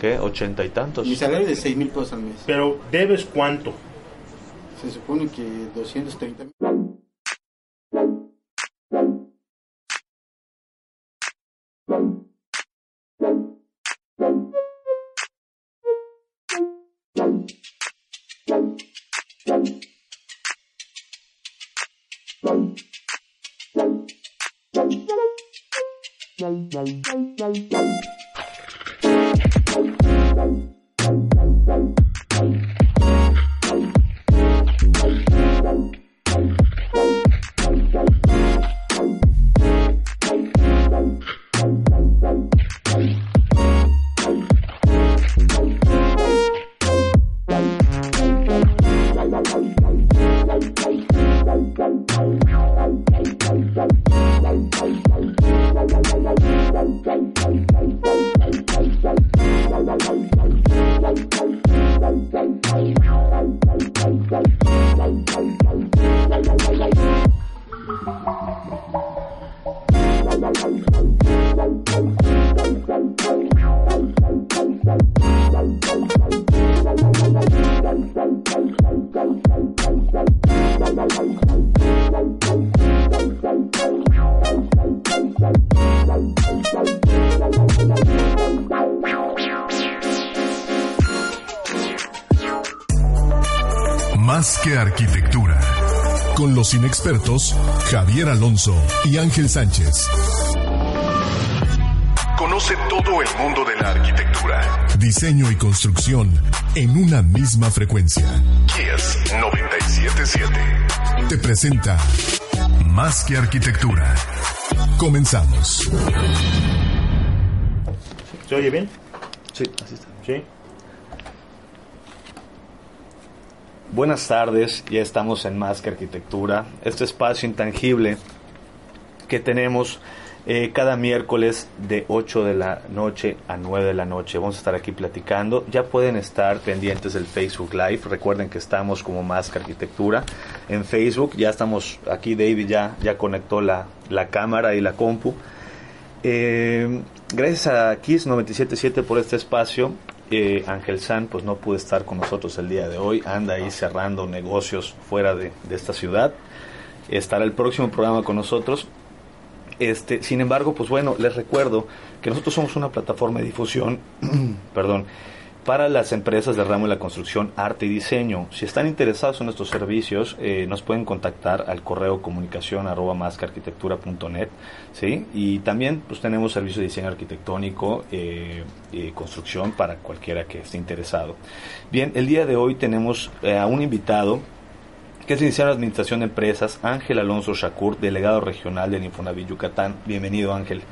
¿Qué? ¿Ochenta y tantos? Mi salario es de 6 mil pesos al mes. Pero debes cuánto? Se supone que 230 mil. Más que arquitectura. Con los inexpertos Javier Alonso y Ángel Sánchez. Conoce todo el mundo de la arquitectura, diseño y construcción en una misma frecuencia. Kies 977 te presenta Más que arquitectura. Comenzamos. ¿Se oye bien? Sí, así está. Sí. Buenas tardes, ya estamos en Más que Arquitectura, este espacio intangible que tenemos eh, cada miércoles de 8 de la noche a 9 de la noche. Vamos a estar aquí platicando. Ya pueden estar pendientes del Facebook Live. Recuerden que estamos como Más que Arquitectura en Facebook. Ya estamos aquí, David ya, ya conectó la, la cámara y la compu. Eh, gracias a Kiss 977 por este espacio. Eh, Ángel San pues no pudo estar con nosotros el día de hoy, anda ahí cerrando negocios fuera de, de esta ciudad. Estará el próximo programa con nosotros. Este, sin embargo, pues bueno, les recuerdo que nosotros somos una plataforma de difusión, perdón, para las empresas del ramo de la construcción, arte y diseño. Si están interesados en nuestros servicios, eh, nos pueden contactar al correo comunicación arroba mascarquitectura.net, ¿sí? Y también pues tenemos servicios de diseño arquitectónico eh, y construcción para cualquiera que esté interesado. Bien, el día de hoy tenemos eh, a un invitado que es licenciado en Administración de Empresas, Ángel Alonso Shakur, delegado regional del Infonavit Yucatán. Bienvenido, Ángel.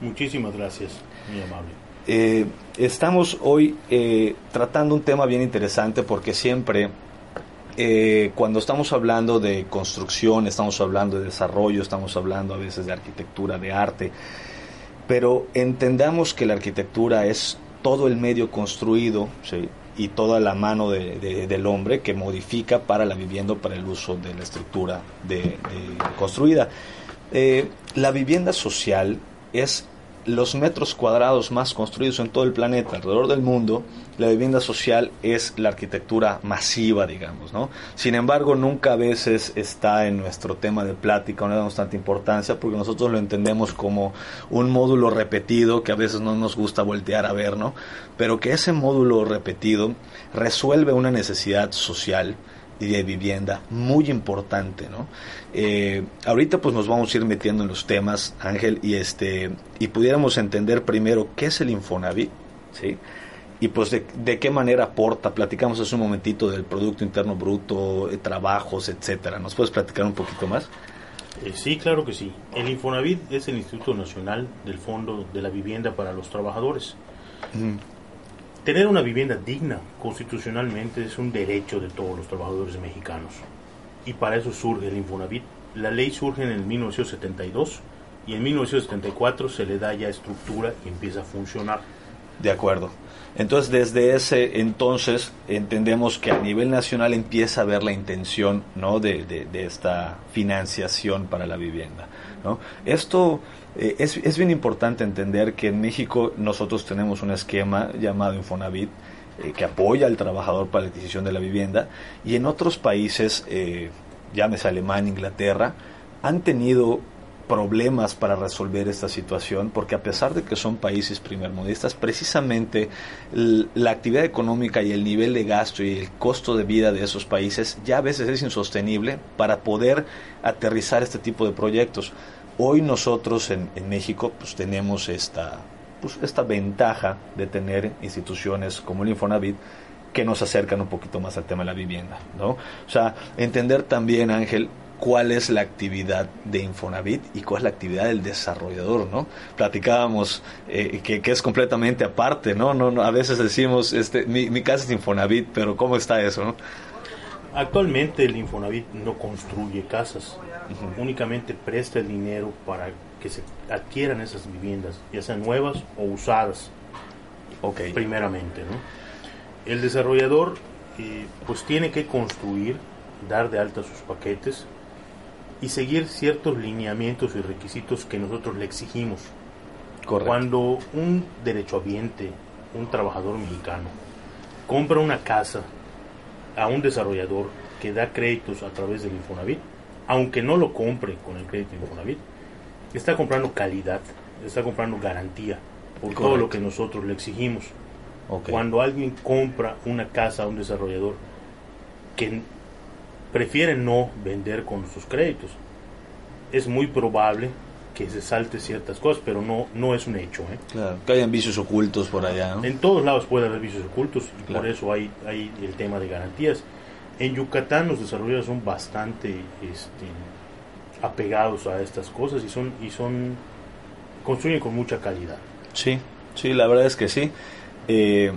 Muchísimas gracias, muy amable. Eh, estamos hoy eh, tratando un tema bien interesante porque siempre eh, cuando estamos hablando de construcción, estamos hablando de desarrollo, estamos hablando a veces de arquitectura, de arte, pero entendamos que la arquitectura es todo el medio construido y toda la mano de, de, del hombre que modifica para la vivienda, para el uso de la estructura construida. la vivienda social es los metros cuadrados más construidos en todo el planeta, alrededor del mundo, la vivienda social es la arquitectura masiva, digamos, ¿no? Sin embargo, nunca a veces está en nuestro tema de plática, no le damos tanta importancia porque nosotros lo entendemos como un módulo repetido que a veces no nos gusta voltear a ver, ¿no? Pero que ese módulo repetido resuelve una necesidad social y de vivienda muy importante, ¿no? Eh, ahorita pues nos vamos a ir metiendo en los temas, Ángel, y este y pudiéramos entender primero qué es el Infonavit, ¿sí? Y pues de, de qué manera aporta, platicamos hace un momentito del Producto Interno Bruto, eh, trabajos, etcétera. ¿Nos puedes platicar un poquito más? Eh, sí, claro que sí. El Infonavit es el Instituto Nacional del Fondo de la Vivienda para los Trabajadores. Tener una vivienda digna constitucionalmente es un derecho de todos los trabajadores mexicanos. Y para eso surge el Infonavit. La ley surge en el 1972 y en 1974 se le da ya estructura y empieza a funcionar. De acuerdo. Entonces, desde ese entonces entendemos que a nivel nacional empieza a haber la intención ¿no? de, de, esta financiación para la vivienda. ¿no? Esto eh, es, es, bien importante entender que en México nosotros tenemos un esquema llamado Infonavit eh, que apoya al trabajador para la adquisición de la vivienda y en otros países, eh, llámese Alemania, Inglaterra, han tenido problemas para resolver esta situación, porque a pesar de que son países primermundistas, precisamente la actividad económica y el nivel de gasto y el costo de vida de esos países ya a veces es insostenible para poder aterrizar este tipo de proyectos. Hoy nosotros en, México pues tenemos esta, pues, esta ventaja de tener instituciones como el Infonavit que nos acercan un poquito más al tema de la vivienda, ¿no? O sea, entender también, Ángel, cuál es la actividad de Infonavit y cuál es la actividad del desarrollador, ¿no? Platicábamos eh, que, es completamente aparte, ¿no? No, A veces decimos, este, mi, casa es Infonavit, pero ¿cómo está eso, no? Actualmente el Infonavit no construye casas, únicamente presta el dinero para que se adquieran esas viviendas, ya sean nuevas o usadas, okay. primeramente, ¿no? El desarrollador eh, pues tiene que construir, dar de alta sus paquetes, y seguir ciertos lineamientos y requisitos que nosotros le exigimos. Cuando un derechohabiente, un trabajador mexicano, compra una casa a un desarrollador que da créditos a través del Infonavit, aunque no lo compre con el crédito Infonavit, está comprando calidad, está comprando garantía por todo lo que nosotros le exigimos. Cuando alguien compra una casa a un desarrollador que prefieren no vender con sus créditos. Es muy probable que se salte ciertas cosas, pero no, no es un hecho. ¿eh? Claro, que hayan vicios ocultos por allá. En todos lados puede haber vicios ocultos y por eso hay, hay el tema de garantías. En Yucatán los desarrolladores son bastante este, apegados a estas cosas y son y son construyen con mucha calidad. Sí, sí, la verdad es que sí. Eh,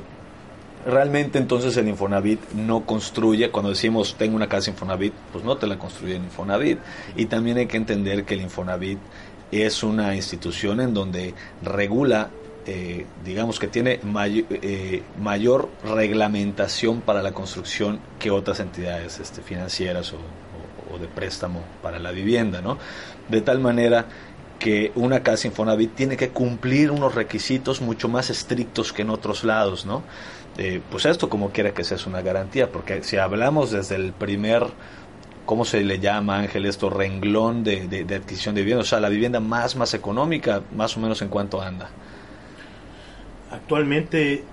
realmente entonces el Infonavit no construye, cuando decimos tengo una casa Infonavit, pues no te la construye el Infonavit. Y también hay que entender que el Infonavit es una institución en donde regula, eh, digamos que tiene eh, mayor reglamentación para la construcción que otras entidades este, financieras o, de préstamo para la vivienda, ¿no? De tal manera que una casa Infonavit tiene que cumplir unos requisitos mucho más estrictos que en otros lados, ¿no? Eh, pues esto como quiera que sea es una garantía, porque si hablamos desde el primer, ¿cómo se le llama Ángel esto? Renglón de, adquisición de vivienda, o sea, la vivienda más, más económica, más o menos en cuánto anda. Actualmente eh,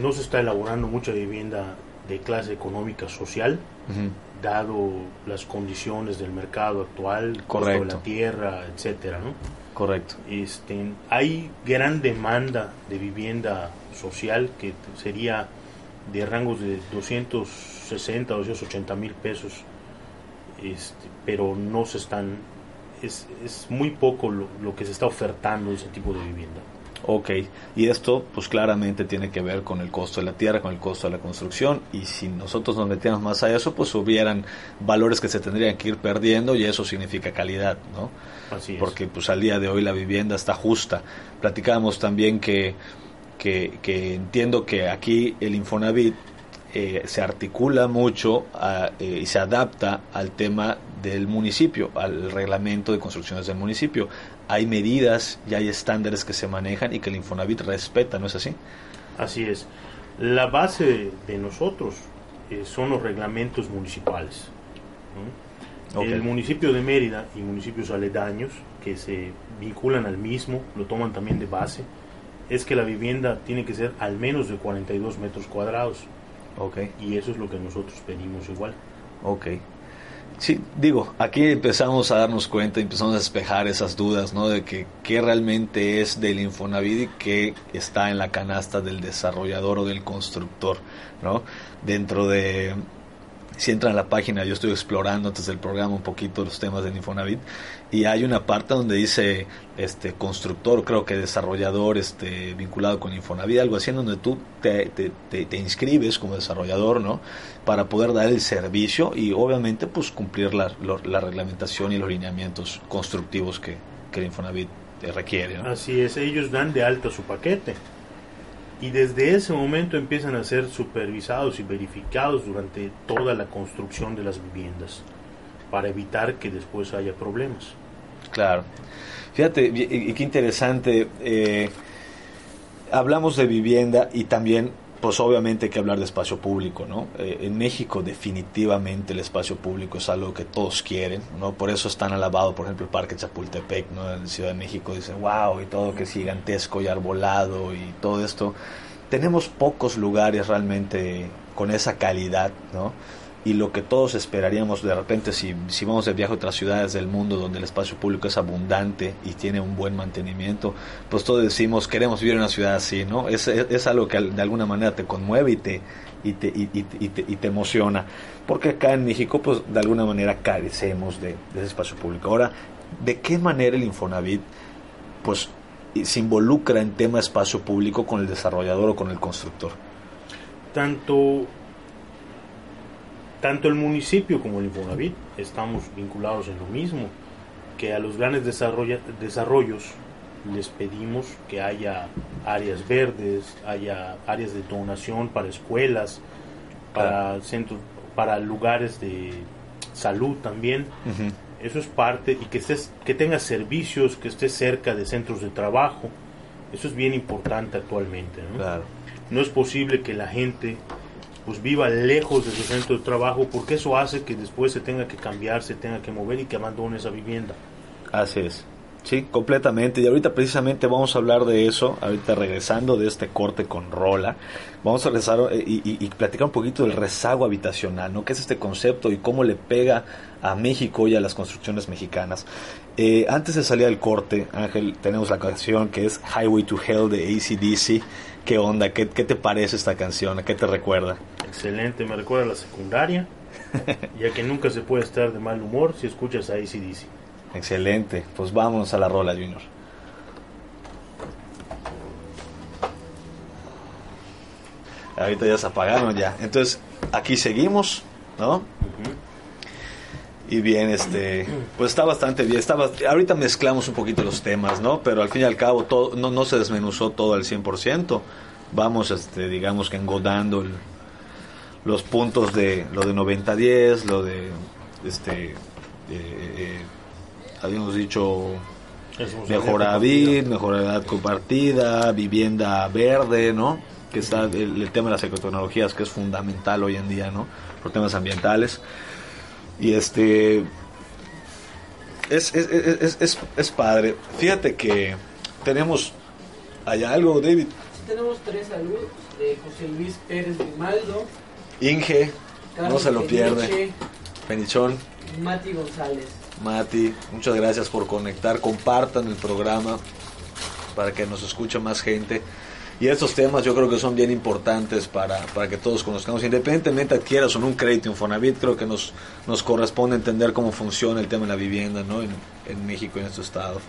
no se está elaborando mucha vivienda de clase económica social, dado las condiciones del mercado actual, costo de la tierra, etcétera, ¿no? Correcto. Este, hay gran demanda de vivienda social que sería de rangos de 260 280 mil pesos, este, pero no se están, es, es muy poco lo, lo, que se está ofertando de ese tipo de vivienda. Ok, y esto pues claramente tiene que ver con el costo de la tierra, con el costo de la construcción, y si nosotros nos metiéramos más a eso, pues hubieran valores que se tendrían que ir perdiendo y eso significa calidad, ¿no? Así es. Porque pues al día de hoy la vivienda está justa. Platicábamos también que, que, entiendo que aquí el Infonavit eh, se articula mucho eh, y se adapta al tema del municipio, al reglamento de construcciones del municipio hay medidas y hay estándares que se manejan y que el Infonavit respeta, ¿no es así? Así es. La base de nosotros eh, son los reglamentos municipales. El municipio de Mérida y municipios aledaños que se vinculan al mismo, lo toman también de base, es que la vivienda tiene que ser al menos de 42 metros cuadrados. Okay. Y eso es lo que nosotros pedimos igual. Ok. Sí, digo, aquí empezamos a darnos cuenta, empezamos a despejar esas dudas, ¿no? De que qué realmente es del Infonavit y qué está en la canasta del desarrollador o del constructor, ¿no? Dentro de si entran a la página, yo estoy explorando antes del programa un poquito los temas de Infonavit y hay una parte donde dice este constructor, creo que desarrollador este vinculado con Infonavit, algo así en donde tú te, te, inscribes como desarrollador, ¿no? Para poder dar el servicio y obviamente pues cumplir la, la reglamentación y los lineamientos constructivos que, que el Infonavit requiere. Así es, ellos dan de alta su paquete y desde ese momento empiezan a ser supervisados y verificados durante toda la construcción de las viviendas para evitar que después haya problemas. Claro. Fíjate, y, qué interesante. Eh, hablamos de vivienda y también, pues obviamente hay que hablar de espacio público, ¿no? Eh, en México definitivamente el espacio público es algo que todos quieren, ¿no? Por eso están alabados, por ejemplo, el Parque Chapultepec, ¿no? En Ciudad de México dicen, wow, y todo que es gigantesco y arbolado y todo esto. Tenemos pocos lugares realmente con esa calidad, ¿no? Y lo que todos esperaríamos de repente si, si vamos de viaje a otras ciudades del mundo donde el espacio público es abundante y tiene un buen mantenimiento, pues todos decimos queremos vivir en una ciudad así, ¿no? Es, es, algo que de alguna manera te conmueve y te, y te, y, te, y te, emociona, porque acá en México pues de alguna manera carecemos de, de ese espacio público. Ahora, ¿de qué manera el Infonavit pues se involucra en tema espacio público con el desarrollador o con el constructor? Tanto tanto el municipio como el Infonavit estamos vinculados en lo mismo, que a los grandes desarrollos les pedimos que haya áreas verdes, haya áreas de donación para escuelas, para centros, para lugares de salud también. Eso es parte y que estés, que tenga servicios, que esté cerca de centros de trabajo. Eso es bien importante actualmente. no es posible que la gente pues viva lejos de su centro de trabajo, porque eso hace que después se tenga que cambiar, se tenga que mover y que abandone esa vivienda. Así es. Sí, completamente. Y ahorita precisamente vamos a hablar de eso, ahorita regresando de este corte con Rola, vamos a regresar eh, y, platicar un poquito del rezago habitacional, ¿no? ¿Qué es este concepto y cómo le pega a México y a las construcciones mexicanas? Eh, antes de salir al corte, Ángel, tenemos la canción que es Highway to Hell de ACDC. ¿Qué onda? ¿Qué, ¿Qué te parece esta canción? ¿A qué te recuerda? Excelente, me recuerda a la secundaria, ya que nunca se puede estar de mal humor si escuchas a ACDC. Excelente, pues vamos a la rola, Junior. Ahorita ya se apagaron ya. Entonces, aquí seguimos, ¿no? Y bien, este, pues está bastante bien. Estaba, ahorita mezclamos un poquito los temas, ¿no? Pero al fin y al cabo todo, no, no se desmenuzó todo al 100%. Vamos, este, digamos que engodando los puntos de lo de 90-10, lo de, este, eh, eh, habíamos dicho mejoradid, edad compartida, vivienda verde, ¿no? Que está el, tema de las ecotecnologías que es fundamental hoy en día, ¿no? Por temas ambientales. Y este es, es, es, es, es padre. Fíjate que tenemos allá algo, David. tenemos tres saludos de José Luis Pérez Grimaldo. Inge, no se lo pierde. Penichón. Mati González. Mati, muchas gracias por conectar. Compartan el programa para que nos escuche más gente. Y estos temas yo creo que son bien importantes para, para que todos conozcamos. Independientemente adquieras o no un crédito Infonavit, creo que nos, nos corresponde entender cómo funciona el tema de la vivienda ¿no? en, en México y en nuestro estado.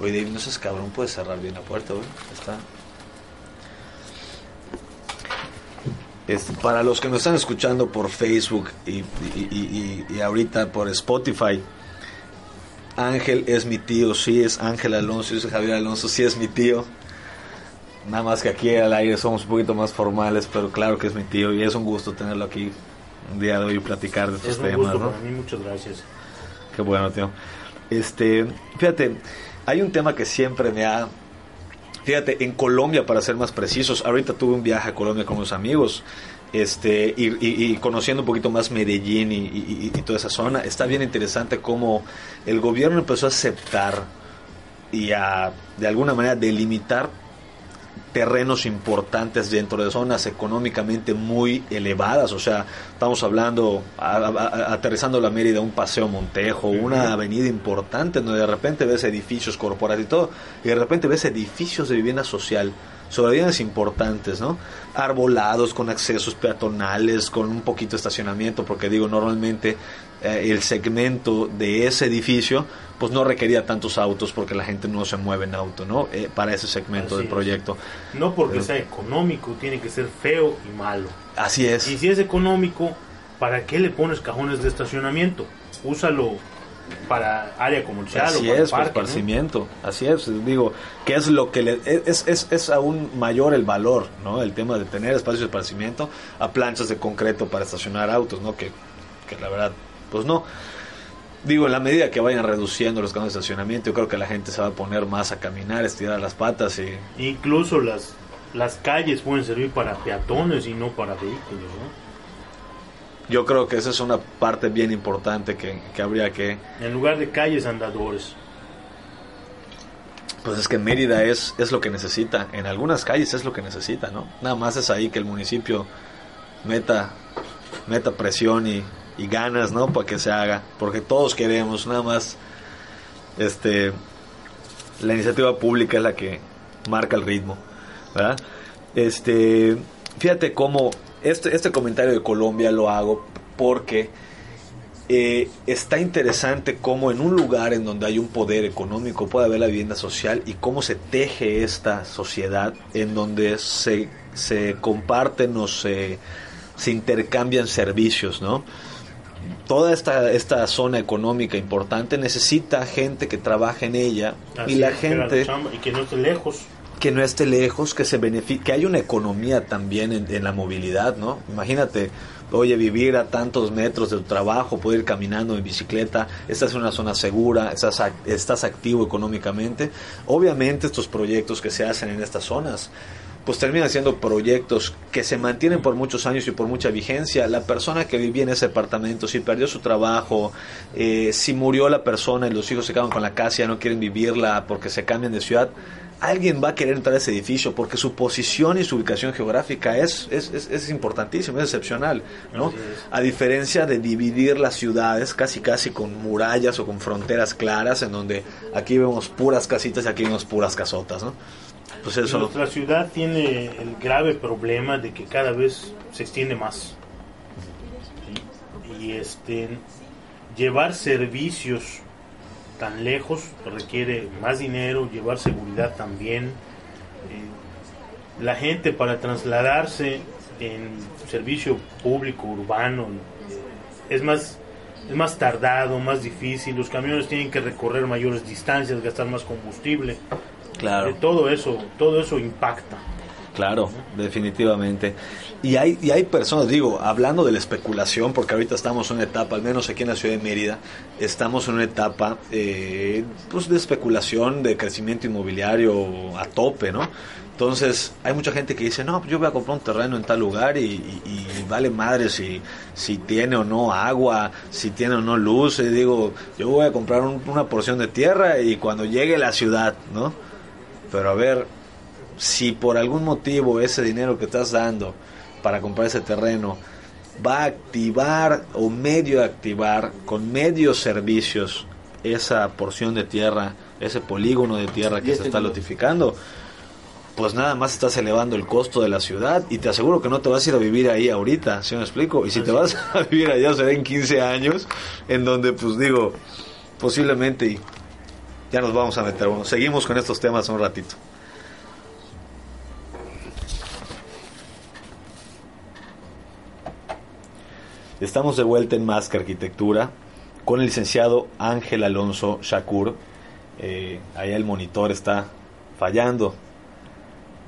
Oye, David, no seas cabrón, puedes cerrar bien la puerta, güey. Está. para los que nos están escuchando por Facebook y, y, y, ahorita por Spotify, Ángel es mi tío, sí es Ángel Alonso, yo soy Javier Alonso, sí es mi tío. Nada más que aquí al aire somos un poquito más formales, pero claro que es mi tío y es un gusto tenerlo aquí un día de hoy y platicar de estos es un temas. Gusto para mí, muchas gracias. Qué bueno, tío. Este, fíjate, hay un tema que siempre me ha Fíjate, en Colombia, para ser más precisos, ahorita tuve un viaje a Colombia con unos amigos, este, y, conociendo un poquito más Medellín y, toda esa zona, está bien interesante cómo el gobierno empezó a aceptar y a, de alguna manera, delimitar terrenos importantes dentro de zonas económicamente muy elevadas, o sea, estamos hablando, aterrizando la Mérida, un paseo Montejo, una avenida importante donde de repente ves edificios corporativos y todo, y de repente ves edificios de vivienda social sobre viviendas importantes, ¿no? Arbolados, con accesos peatonales, con un poquito de estacionamiento, porque digo, normalmente eh, el segmento de ese edificio pues no requería tantos autos porque la gente no se mueve en auto, ¿no? Eh, para ese segmento del proyecto. No porque sea económico, tiene que ser feo y malo. Así es. Y si es económico, ¿para qué le pones cajones de estacionamiento? Úsalo para área comercial así o para es para esparcimiento así es digo que es lo que le, es, es, es aún mayor el valor no el tema de tener espacios de esparcimiento a planchas de concreto para estacionar autos no que, que la verdad pues no digo, en la medida que vayan reduciendo los campos de estacionamiento, yo creo que la gente se va a poner más a caminar, estirar las patas y... Incluso las, las calles pueden servir para peatones y no para vehículos, ¿no? Yo creo que esa es una parte bien importante que, que habría que... En lugar de calles, andadores. Pues es que Mérida es, es lo que necesita. En algunas calles es lo que necesita, ¿no? Nada más es ahí que el municipio meta, meta presión y, y ganas, ¿no? Para que se haga, porque todos queremos, nada más, este, la iniciativa pública es la que marca el ritmo, ¿verdad? Este, fíjate cómo este, este comentario de Colombia lo hago porque eh, está interesante cómo en un lugar en donde hay un poder económico puede haber la vivienda social y cómo se teje esta sociedad en donde se, se comparten o se, se intercambian servicios, ¿no? Toda esta, esta zona económica importante necesita gente que trabaje en ella y la gente y que no esté lejos. que no esté lejos que se beneficie que haya una economía también en, la movilidad no imagínate oye vivir a tantos metros de tu trabajo poder ir caminando en bicicleta estás en una zona segura estás estás activo económicamente. Obviamente estos proyectos que se hacen en estas zonas pues terminan siendo proyectos que se mantienen por muchos años y por mucha vigencia. La persona que vivía en ese apartamento, si perdió su trabajo, eh, si murió la persona y los hijos se quedan con la casa y ya no quieren vivirla porque se cambian de ciudad, alguien va a querer entrar a ese edificio porque su posición y su ubicación geográfica es, es, es, es importantísima, es excepcional, ¿no? A diferencia de dividir las ciudades casi casi con murallas o con fronteras claras en donde aquí vemos puras casitas y aquí vemos puras casotas, ¿no? Pues Nuestra ciudad tiene el grave problema de que cada vez se extiende más. Y este llevar servicios tan lejos requiere más dinero, llevar seguridad también. Eh, la gente para trasladarse en servicio público urbano es más es más tardado, más difícil, los camiones tienen que recorrer mayores distancias, gastar más combustible. Claro. todo eso, todo eso impacta. Claro, definitivamente. Y hay, y hay personas, digo, hablando de la especulación, porque ahorita estamos en una etapa, al menos aquí en la ciudad de Mérida, estamos en una etapa eh, pues de especulación, de crecimiento inmobiliario a tope, ¿no? Entonces, hay mucha gente que dice, no, yo voy a comprar un terreno en tal lugar y, vale madre si, si tiene o no agua, si tiene o no luz. Y digo, yo voy a comprar una porción de tierra y cuando llegue la ciudad, ¿no? Pero a ver, si por algún motivo ese dinero que estás dando para comprar ese terreno va a activar o medio activar con medios servicios esa porción de tierra, ese polígono de tierra que se está notificando, pues nada más estás elevando el costo de la ciudad y te aseguro que no te vas a ir a vivir ahí ahorita, ¿sí me explico? Y si te vas a vivir allá será en 15 años, en donde pues digo, posiblemente ya nos vamos a meter, bueno, seguimos con estos temas un ratito. Estamos de vuelta en Más que Arquitectura con el licenciado Ángel Alonso Shakur. Eh, ahí el monitor está fallando.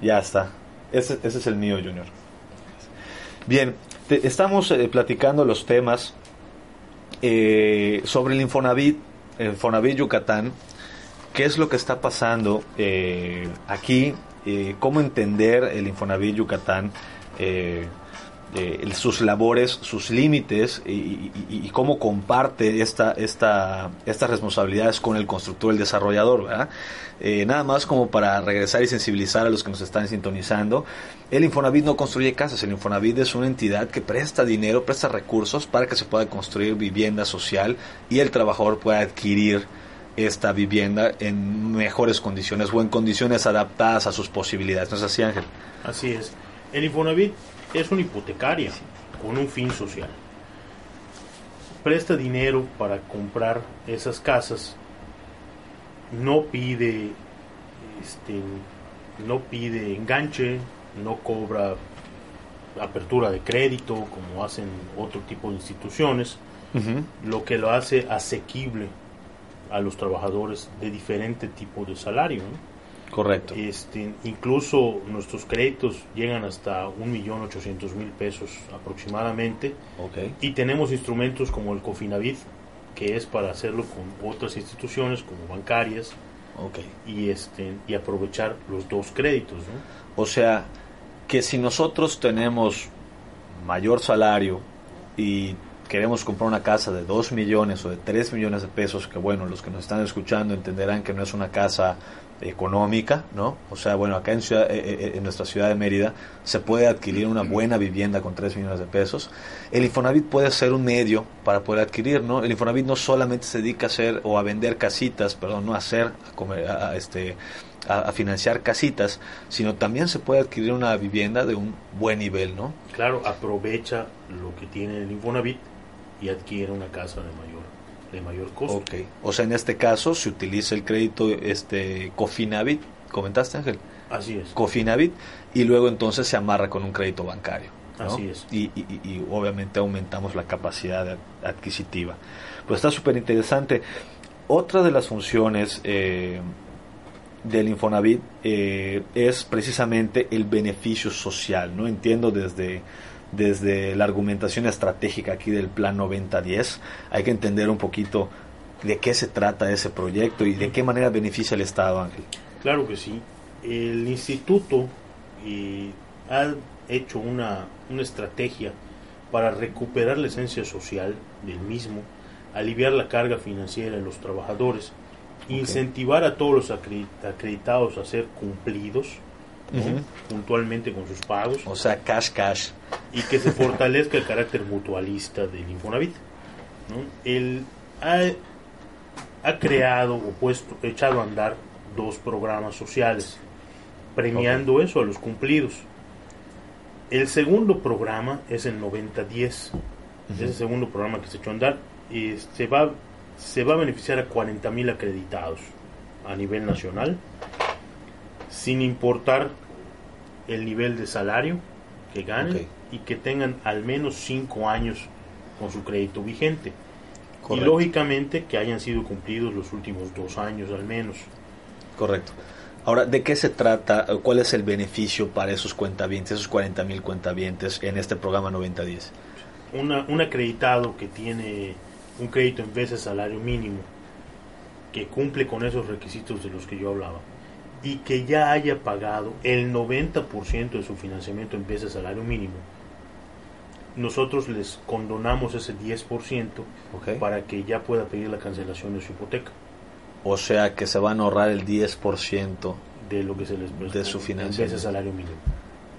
Ya está. Ese, es el mío, Junior. Bien, estamos eh, platicando los temas eh, sobre el Infonavit, el Infonavit Yucatán. ¿Qué es lo que está pasando eh, aquí? ¿Cómo entender el Infonavit Yucatán? sus labores, sus límites y, cómo comparte esta, esta, estas responsabilidades con el constructor, el desarrollador. Eh, nada más como para regresar y sensibilizar a los que nos están sintonizando. El Infonavit no construye casas, el Infonavit es una entidad que presta dinero, presta recursos para que se pueda construir vivienda social y el trabajador pueda adquirir esta vivienda en mejores condiciones o en condiciones adaptadas a sus posibilidades. ¿No es así, Ángel? Así es. El Infonavit es una hipotecaria con un fin social. Presta dinero para comprar esas casas. No pide este, no pide enganche, no cobra apertura de crédito como hacen otro tipo de instituciones, lo que lo hace asequible a los trabajadores de diferente tipo de salario. Correcto. Este, incluso nuestros créditos llegan hasta 1.800.000 pesos aproximadamente. Okay. Y tenemos instrumentos como el Cofinavit, que es para hacerlo con otras instituciones como bancarias. Okay. Y, este, y aprovechar los dos créditos. O sea, que si nosotros tenemos mayor salario y queremos comprar una casa de 2 millones o de 3 millones de pesos, que bueno, los que nos están escuchando entenderán que no es una casa económica, ¿no? O sea, bueno, acá en, eh, eh, eh, en nuestra ciudad de Mérida se puede adquirir una buena vivienda con 3 millones de pesos. El Infonavit puede ser un medio para poder adquirir, ¿no? El Infonavit no solamente se dedica a hacer o a vender casitas, perdón, no a hacer, a, comer, a este, a, financiar casitas, sino también se puede adquirir una vivienda de un buen nivel, ¿no? Claro, aprovecha lo que tiene el Infonavit y adquiere una casa de mayor de mayor costo. Okay. O sea, en este caso se utiliza el crédito este Cofinavit, comentaste Ángel. Así es. Cofinavit y luego entonces se amarra con un crédito bancario. Así es. Y, y, obviamente aumentamos la capacidad adquisitiva. Pues está súper interesante. Otra de las funciones eh, del Infonavit eh, es precisamente el beneficio social. No entiendo desde desde la argumentación estratégica aquí del Plan 9010. Hay que entender un poquito de qué se trata ese proyecto y de qué manera beneficia al Estado, Ángel. Claro que sí. El instituto eh, ha hecho una, una estrategia para recuperar la esencia social del mismo, aliviar la carga financiera de los trabajadores, incentivar a todos los acreditados a ser cumplidos, puntualmente con sus pagos. O sea, cash, cash. Y que se fortalezca el carácter mutualista del Infonavit. ¿no? Él ha, creado o puesto, echado a andar dos programas sociales, premiando eso a los cumplidos. El segundo programa es el 9010. Es el segundo programa que se echó a andar. Y se va, se va a beneficiar a 40.000 acreditados a nivel nacional sin importar el nivel de salario que ganen y que tengan al menos cinco años con su crédito vigente. Y lógicamente que hayan sido cumplidos los últimos dos años al menos. Correcto. Ahora, ¿de qué se trata? ¿Cuál es el beneficio para esos cuentavientes, esos 40 mil cuentavientes en este programa 9010? Una, un acreditado que tiene un crédito en vez de salario mínimo, que cumple con esos requisitos de los que yo hablaba, y que ya haya pagado el 90% de su financiamiento en vez de salario mínimo, nosotros les condonamos ese 10% para que ya pueda pedir la cancelación de su hipoteca. O sea que se van a ahorrar el 10% de lo que se les de su financiamiento. En vez de salario mínimo.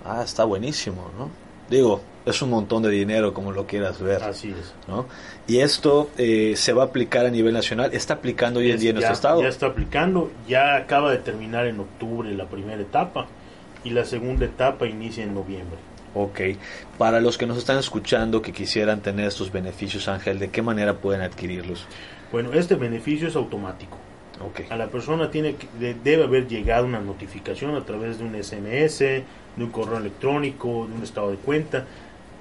Ah, está buenísimo, ¿no? Digo, es un montón de dinero como lo quieras ver. Así es. ¿no? Y esto eh, se va a aplicar a nivel nacional. ¿Está aplicando hoy en día en nuestro estado? Ya está aplicando. Ya acaba de terminar en octubre la primera etapa y la segunda etapa inicia en noviembre. Ok. Para los que nos están escuchando que quisieran tener estos beneficios, Ángel, ¿de qué manera pueden adquirirlos? Bueno, este beneficio es automático. Okay. A la persona tiene que, debe haber llegado una notificación a través de un SMS, de un correo electrónico, de un estado de cuenta.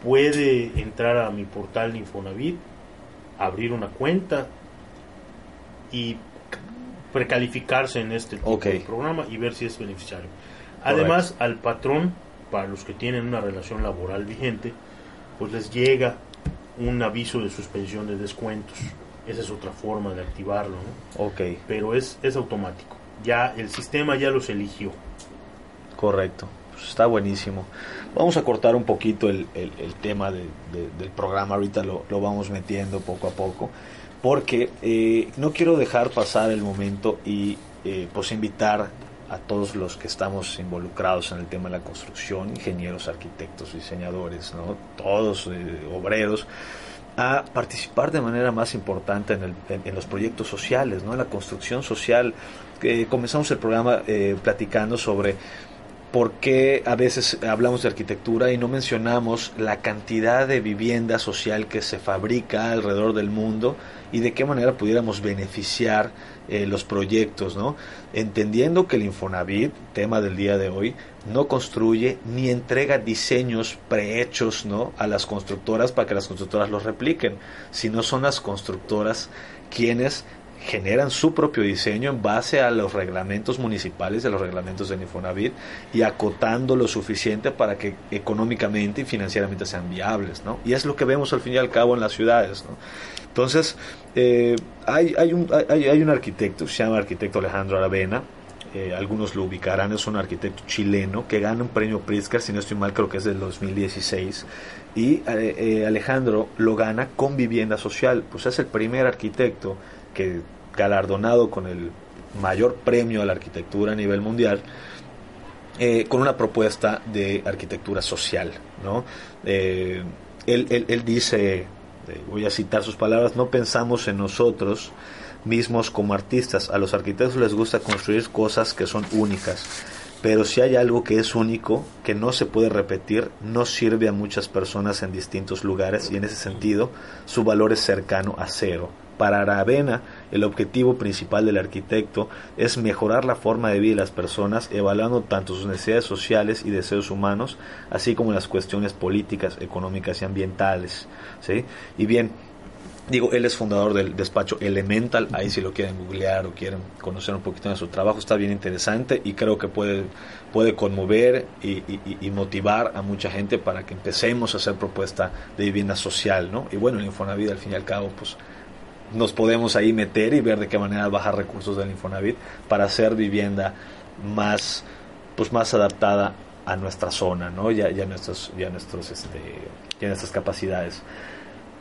Puede entrar a mi portal Infonavit, abrir una cuenta y precalificarse en este tipo de programa y ver si es beneficiario. Además, al patrón, para los que tienen una relación laboral vigente, pues les llega un aviso de suspensión de descuentos. Esa es otra forma de activarlo, ¿no? Ok. Pero es, es automático. Ya el sistema ya los eligió. Correcto. Pues está buenísimo. Vamos a cortar un poquito el, el, tema del programa. Ahorita lo, lo, vamos metiendo poco a poco. Porque eh, no quiero dejar pasar el momento y eh, pues invitar a todos los que estamos involucrados en el tema de la construcción, ingenieros, arquitectos, diseñadores, ¿no? todos eh, obreros, a participar de manera más importante en, en, los proyectos sociales, ¿no? en la construcción social. comenzamos el programa platicando sobre por qué a veces hablamos de arquitectura y no mencionamos la cantidad de vivienda social que se fabrica alrededor del mundo y de qué manera pudiéramos beneficiar eh, los proyectos, ¿no? Entendiendo que el Infonavit, tema del día de hoy, no construye ni entrega diseños prehechos, ¿no? A las constructoras para que las constructoras los repliquen, sino son las constructoras quienes generan su propio diseño en base a los reglamentos municipales, a los reglamentos del Infonavit y acotando lo suficiente para que económicamente y financieramente sean viables, ¿no? Y es lo que vemos al fin y al cabo en las ciudades, ¿no? Entonces, eh, hay, hay, un, hay, hay, un arquitecto, se llama arquitecto Alejandro Aravena, eh, algunos lo ubicarán, es un arquitecto chileno que gana un premio Pritzker, si no estoy mal creo que es del 2016, y eh, Alejandro lo gana con vivienda social, pues es el primer arquitecto que galardonado con el mayor premio a la arquitectura a nivel mundial, eh, con una propuesta de arquitectura social. ¿no? Eh, él, él, dice, eh, voy a citar sus palabras, no pensamos en nosotros mismos como artistas, a los arquitectos les gusta construir cosas que son únicas, pero si hay algo que es único, que no se puede repetir, no sirve a muchas personas en distintos lugares y en ese sentido su valor es cercano a cero. Para Aravena, el objetivo principal del arquitecto es mejorar la forma de vida de las personas, evaluando tanto sus necesidades sociales y deseos humanos, así como las cuestiones políticas, económicas y ambientales. ¿sí? Y bien, Digo, él es fundador del despacho Elemental, ahí si lo quieren googlear o quieren conocer un poquito de su trabajo, está bien interesante y creo que puede, puede conmover y, motivar a mucha gente para que empecemos a hacer propuesta de vivienda social, ¿no? Y bueno, el Infonavit al fin y al cabo, pues nos podemos ahí meter y ver de qué manera bajar recursos del Infonavit para hacer vivienda más pues más adaptada a nuestra zona, ¿no? Ya, ya nuestros, ya nuestros, este, ya nuestras capacidades.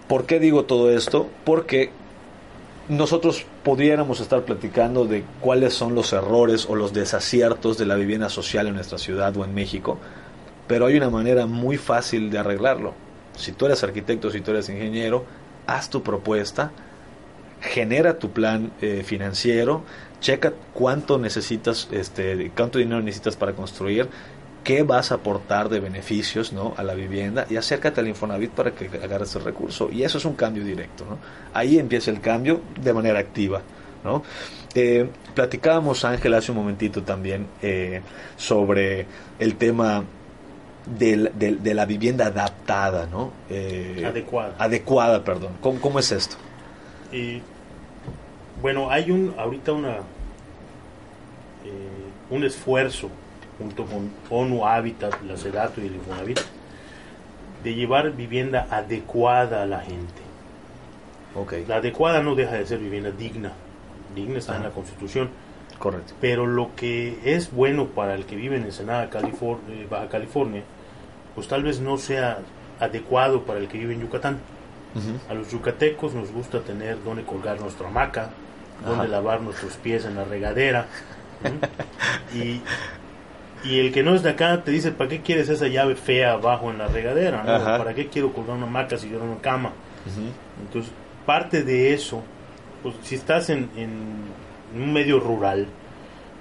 ¿Por qué digo todo esto? Porque nosotros pudiéramos estar platicando de cuáles son los errores o los desaciertos de la vivienda social en nuestra ciudad o en México, pero hay una manera muy fácil de arreglarlo. Si tú eres arquitecto, si tú eres ingeniero, haz tu propuesta, genera tu plan eh, financiero, checa cuánto necesitas, este, cuánto dinero necesitas para construir, qué vas a aportar de beneficios ¿no? a la vivienda y acércate al Infonavit para que agarres el recurso. Y eso es un cambio directo. ¿no? Ahí empieza el cambio de manera activa. ¿no? Eh, platicábamos, Ángel, hace un momentito también eh, sobre el tema de, de, la vivienda adaptada, ¿no? adecuada. Adecuada, perdón. ¿Cómo, cómo es esto? Y bueno, hay un ahorita una eh, un esfuerzo junto con ONU Habitat, la SEDATO y el Infonavit de llevar vivienda adecuada a la gente. Okay. La adecuada no deja de ser vivienda digna. Digna está en la Constitución. Correcto. Pero lo que es bueno para el que vive en Ensenada, California, eh, Baja California, pues tal vez no sea adecuado para el que vive en Yucatán. A los yucatecos nos gusta tener donde colgar nuestra hamaca, donde lavar nuestros pies en la regadera. y, y el que no es de acá te dice, ¿para qué quieres esa llave fea abajo en la regadera? ¿Para qué quiero colgar una hamaca si yo no una cama? Entonces, parte de eso, pues si estás en, en un medio rural,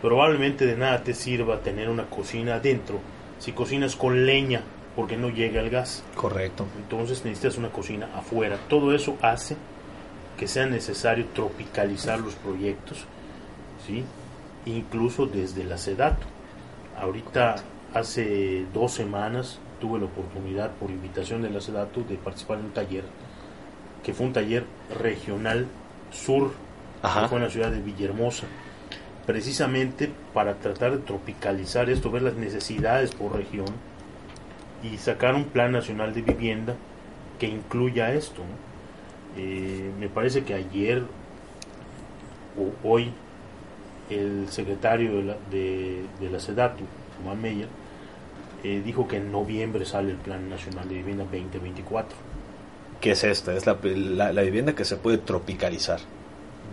probablemente de nada te sirva tener una cocina adentro si cocinas con leña porque no llega el gas. Correcto. Entonces necesitas una cocina afuera. Todo eso hace que sea necesario tropicalizar los proyectos, ¿sí? incluso desde la SEDATO. Ahorita, hace dos semanas, tuve la oportunidad, por invitación de la SEDATO, de participar en un taller, que fue un taller regional sur, que fue en la ciudad de Villahermosa, precisamente para tratar de tropicalizar esto, ver las necesidades por región y sacar un plan nacional de vivienda que incluya esto. Eh, me parece que ayer o hoy el secretario de la, de, la SEDATU, Juan Meyer, eh, dijo que en noviembre sale el Plan Nacional de Vivienda 2024. ¿Qué es esta? Es la, la, vivienda que se puede tropicalizar.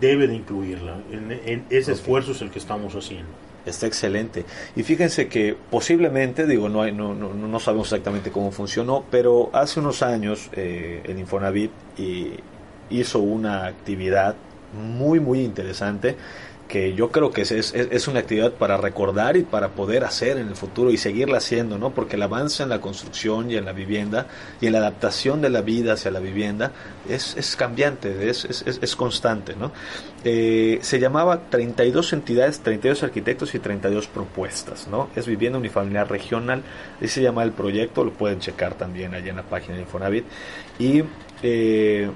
Debe de incluirla. En, ese esfuerzo es el que estamos haciendo. Está excelente. Y fíjense que posiblemente, digo, no, hay, no, no, no sabemos exactamente cómo funcionó, pero hace unos años eh, el Infonavit hizo una actividad muy, muy interesante que yo creo que es, es, es, una actividad para recordar y para poder hacer en el futuro y seguirla haciendo, ¿no? Porque el avance en la construcción y en la vivienda y en la adaptación de la vida hacia la vivienda es, es cambiante, es, es, constante, ¿no? Eh, se llamaba 32 entidades, 32 arquitectos y 32 propuestas, ¿no? Es vivienda unifamiliar regional, así se llama el proyecto, lo pueden checar también allá en la página de Infonavit y... Eh,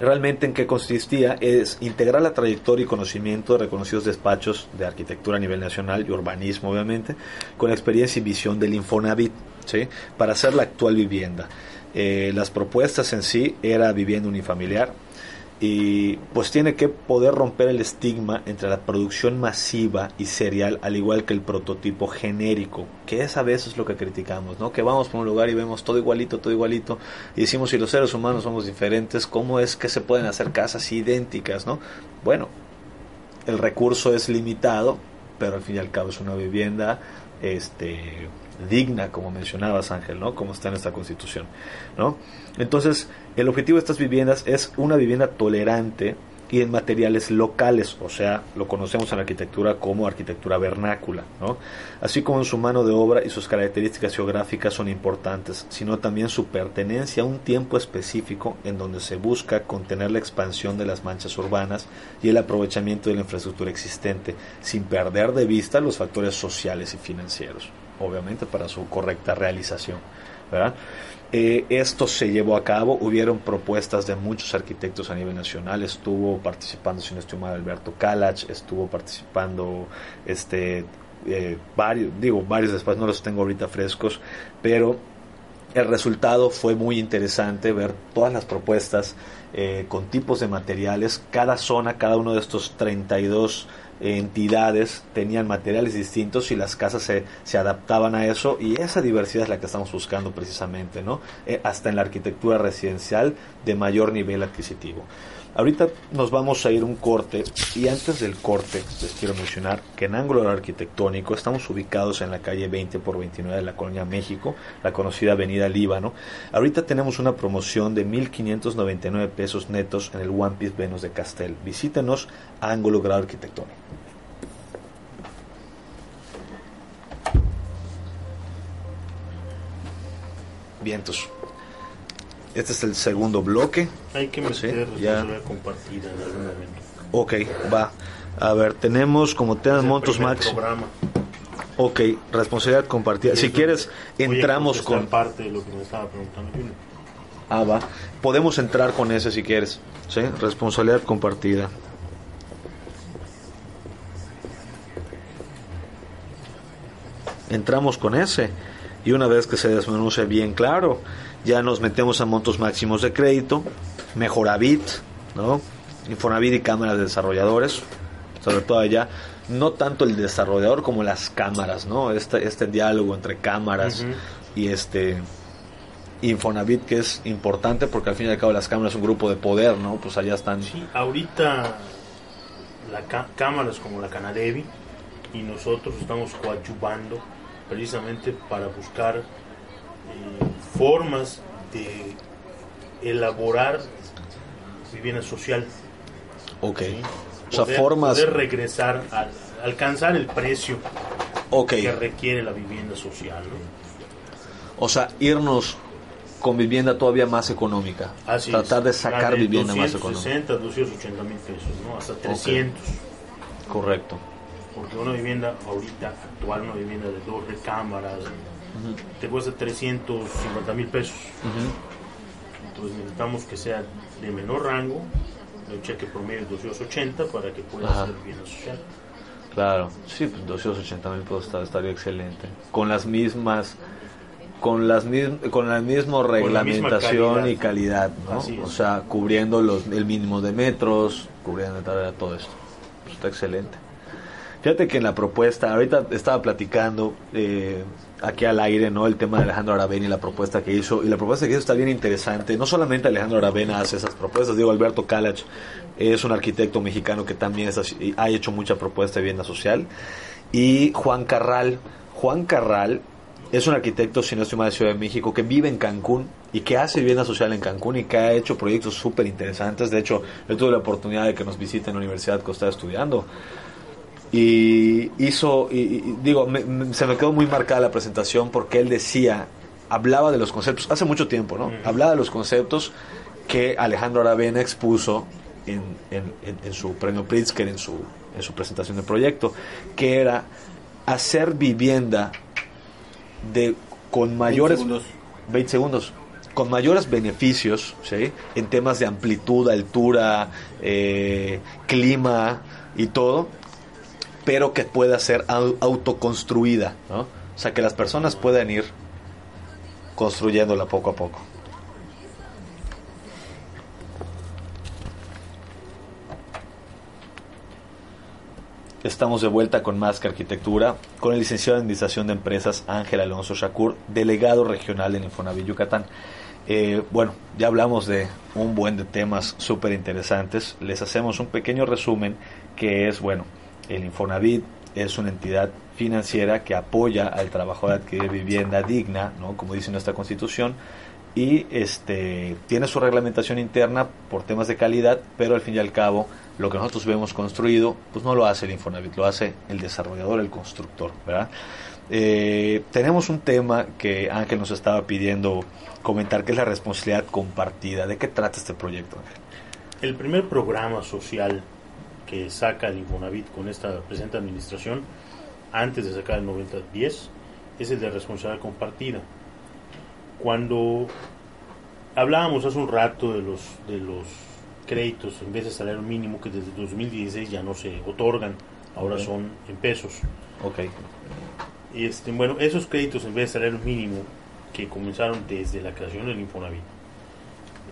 Realmente en qué consistía es integrar la trayectoria y conocimiento de reconocidos despachos de arquitectura a nivel nacional y urbanismo obviamente, con la experiencia y visión del Infonavit, ¿sí? para hacer la actual vivienda. Eh, las propuestas en sí era vivienda unifamiliar, y pues tiene que poder romper el estigma entre la producción masiva y serial al igual que el prototipo genérico que es a veces lo que criticamos no que vamos por un lugar y vemos todo igualito todo igualito y decimos si los seres humanos somos diferentes cómo es que se pueden hacer casas idénticas no bueno el recurso es limitado pero al fin y al cabo es una vivienda este digna, como mencionabas Ángel, ¿no? Como está en esta constitución, ¿no? Entonces, el objetivo de estas viviendas es una vivienda tolerante y en materiales locales, o sea, lo conocemos en la arquitectura como arquitectura vernácula, ¿no? Así como en su mano de obra y sus características geográficas son importantes, sino también su pertenencia a un tiempo específico en donde se busca contener la expansión de las manchas urbanas y el aprovechamiento de la infraestructura existente, sin perder de vista los factores sociales y financieros obviamente para su correcta realización. ¿verdad? Eh, esto se llevó a cabo, hubieron propuestas de muchos arquitectos a nivel nacional, estuvo participando, si no estoy mal, Alberto Kalach, estuvo participando este, eh, varios, digo varios después, no los tengo ahorita frescos, pero el resultado fue muy interesante ver todas las propuestas eh, con tipos de materiales, cada zona, cada uno de estos 32 entidades tenían materiales distintos y las casas se, adaptaban a eso y esa diversidad es la que estamos buscando precisamente, ¿no? Eh, hasta en la arquitectura residencial de mayor nivel adquisitivo. Ahorita nos vamos a ir un corte y antes del corte les quiero mencionar que en ángulo arquitectónico estamos ubicados en la calle 20 por 29 de la Colonia México, la conocida Avenida Líbano. Ahorita tenemos una promoción de 1.599 pesos netos en el One Piece Venus de Castel. Visítenos a ángulo grado arquitectónico. Vientos. Este es el segundo bloque. Hay que meter ya. compartida en algún momento. Ok, va. A ver, tenemos como tema montos max. Ok, responsabilidad compartida. Si quieres, entramos con. parte de lo que me estaba preguntando. Ah, va. Podemos entrar con ese si quieres. ¿Sí? Responsabilidad compartida. Entramos con ese. Y una vez que se desmenuce bien claro, ya nos metemos a montos máximos de crédito, Mejoravit, ¿no? Infonavit y cámaras de desarrolladores, sobre todo allá, no tanto el desarrollador como las cámaras, ¿no? Este, este diálogo entre cámaras y este Infonavit que es importante porque al fin y al cabo las cámaras son un grupo de poder, ¿no? Pues allá están. Sí, ahorita la cámaras como la Canadevi y nosotros estamos coadyuvando precisamente para buscar eh, formas de elaborar vivienda social. Ok. O sea, formas. Poder regresar a alcanzar el precio que requiere la vivienda social. O sea, irnos con vivienda todavía más económica. Tratar de sacar vivienda más económica. 260, 280 mil pesos, ¿no? Hasta 300. Correcto. Porque una vivienda ahorita actual, una vivienda de dos recámaras, te cuesta 350 mil pesos. Entonces necesitamos que sea de menor rango, de un cheque promedio de 280 para que pueda ser vivienda social. Claro, sí, pues 280 mil pesos estaría excelente. Con las mismas con las con la misma reglamentación y calidad, ¿no? O sea, cubriendo los, el mínimo de metros, cubriendo todo esto. Pues está excelente. Fíjate que en la propuesta, ahorita estaba platicando eh, aquí al aire, ¿no? El tema de Alejandro Aravena y la propuesta que hizo. Y la propuesta que hizo está bien interesante. No solamente Alejandro Aravena hace esas propuestas, digo, Alberto Kalach es un arquitecto mexicano que también ha hecho mucha propuesta de vivienda social. y Juan Carral. Juan Carral es un arquitecto, si no estoy de Ciudad de México, que vive en Cancún y que hace vivienda social en Cancún y que ha hecho proyectos súper interesantes. De hecho, yo tuve la oportunidad de que nos visite en la universidad que estaba estudiando. Y hizo, y, digo, se me quedó muy marcada la presentación porque él decía, hablaba de los conceptos, hace mucho tiempo, ¿no? Hablaba de los conceptos que Alejandro Aravena expuso en, en, su premio Pritzker, en su, en su presentación de proyecto, que era hacer vivienda de con mayores 20 segundos. con mayores beneficios ¿sí? en temas de amplitud, altura, eh, clima y todo, pero que pueda ser autoconstruida, ¿no? o sea que las personas puedan ir construyéndola poco a poco. Estamos de vuelta con Más que Arquitectura, con el licenciado en Administración de Empresas Ángel Alonso Shakur, delegado regional en Infonavit Yucatán. Eh, bueno, ya hablamos de un buen de temas súper interesantes. Les hacemos un pequeño resumen que es, bueno, el Infonavit es una entidad financiera que apoya al trabajador a adquirir vivienda digna, ¿no? como dice nuestra constitución, y este tiene su reglamentación interna por temas de calidad, pero al fin y al cabo lo que nosotros vemos construido, pues no lo hace el Infonavit, lo hace el desarrollador, el constructor, ¿verdad? Eh, tenemos un tema que Ángel nos estaba pidiendo comentar, que es la responsabilidad compartida. ¿De qué trata este proyecto, Ángel? El primer programa social que saca el Infonavit con esta presente administración, antes de sacar el 90-10, es el de responsabilidad compartida cuando hablábamos hace un rato de los de los créditos en vez de salario mínimo que desde 2016 ya no se otorgan, ahora son en pesos. Ok. Este, bueno, esos créditos en vez de salario mínimo que comenzaron desde la creación del Infonavit,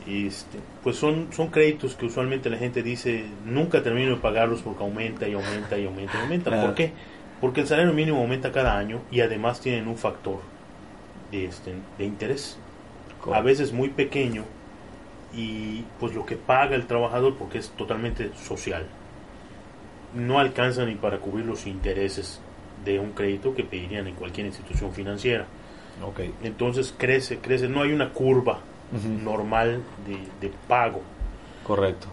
este, pues son, son créditos que usualmente la gente dice nunca termino de pagarlos porque aumenta y aumenta y aumenta y aumenta. ¿Por qué? Porque el salario mínimo aumenta cada año y además tienen un factor de, este, de interés, a veces muy pequeño, y pues lo que paga el trabajador, porque es totalmente social, no alcanza ni para cubrir los intereses de un crédito que pedirían en cualquier institución financiera. Okay. Entonces crece, crece, no hay una curva normal de, de, pago. Correcto.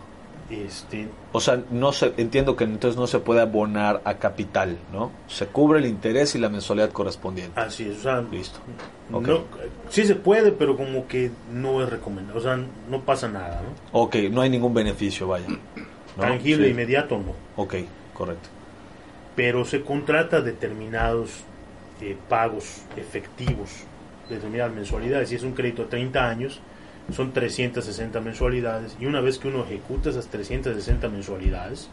Este, o sea, no se, entiendo que entonces no se puede abonar a capital, ¿no? Se cubre el interés y la mensualidad correspondiente. Así es, o sea, listo. No, sí se puede, pero como que no es recomendable, o sea, no pasa nada, ¿no? Ok, no hay ningún beneficio, vaya. Tangible, inmediato, no. Ok, correcto. Pero se contrata determinados eh, pagos efectivos, determinadas mensualidades. Si es un crédito a 30 años, son 360 mensualidades y una vez que uno ejecuta esas 360 mensualidades,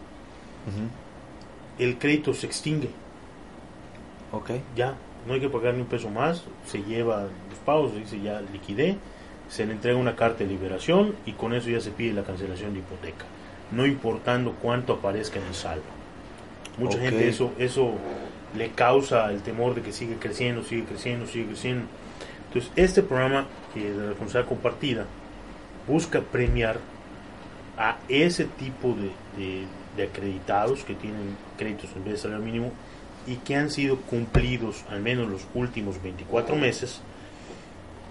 el crédito se extingue. Ok. Ya, no hay que pagar ni un peso más, se lleva los pagos, dice ya liquidé, se le entrega una carta de liberación y con eso ya se pide la cancelación de hipoteca, no importando cuánto aparezca en el saldo. Mucha gente eso, eso le causa el temor de que sigue creciendo, sigue creciendo, sigue creciendo. Entonces, este programa que de responsabilidad compartida busca premiar a ese tipo de, de, acreditados que tienen créditos en vez de salario mínimo y que han sido cumplidos al menos los últimos 24 meses,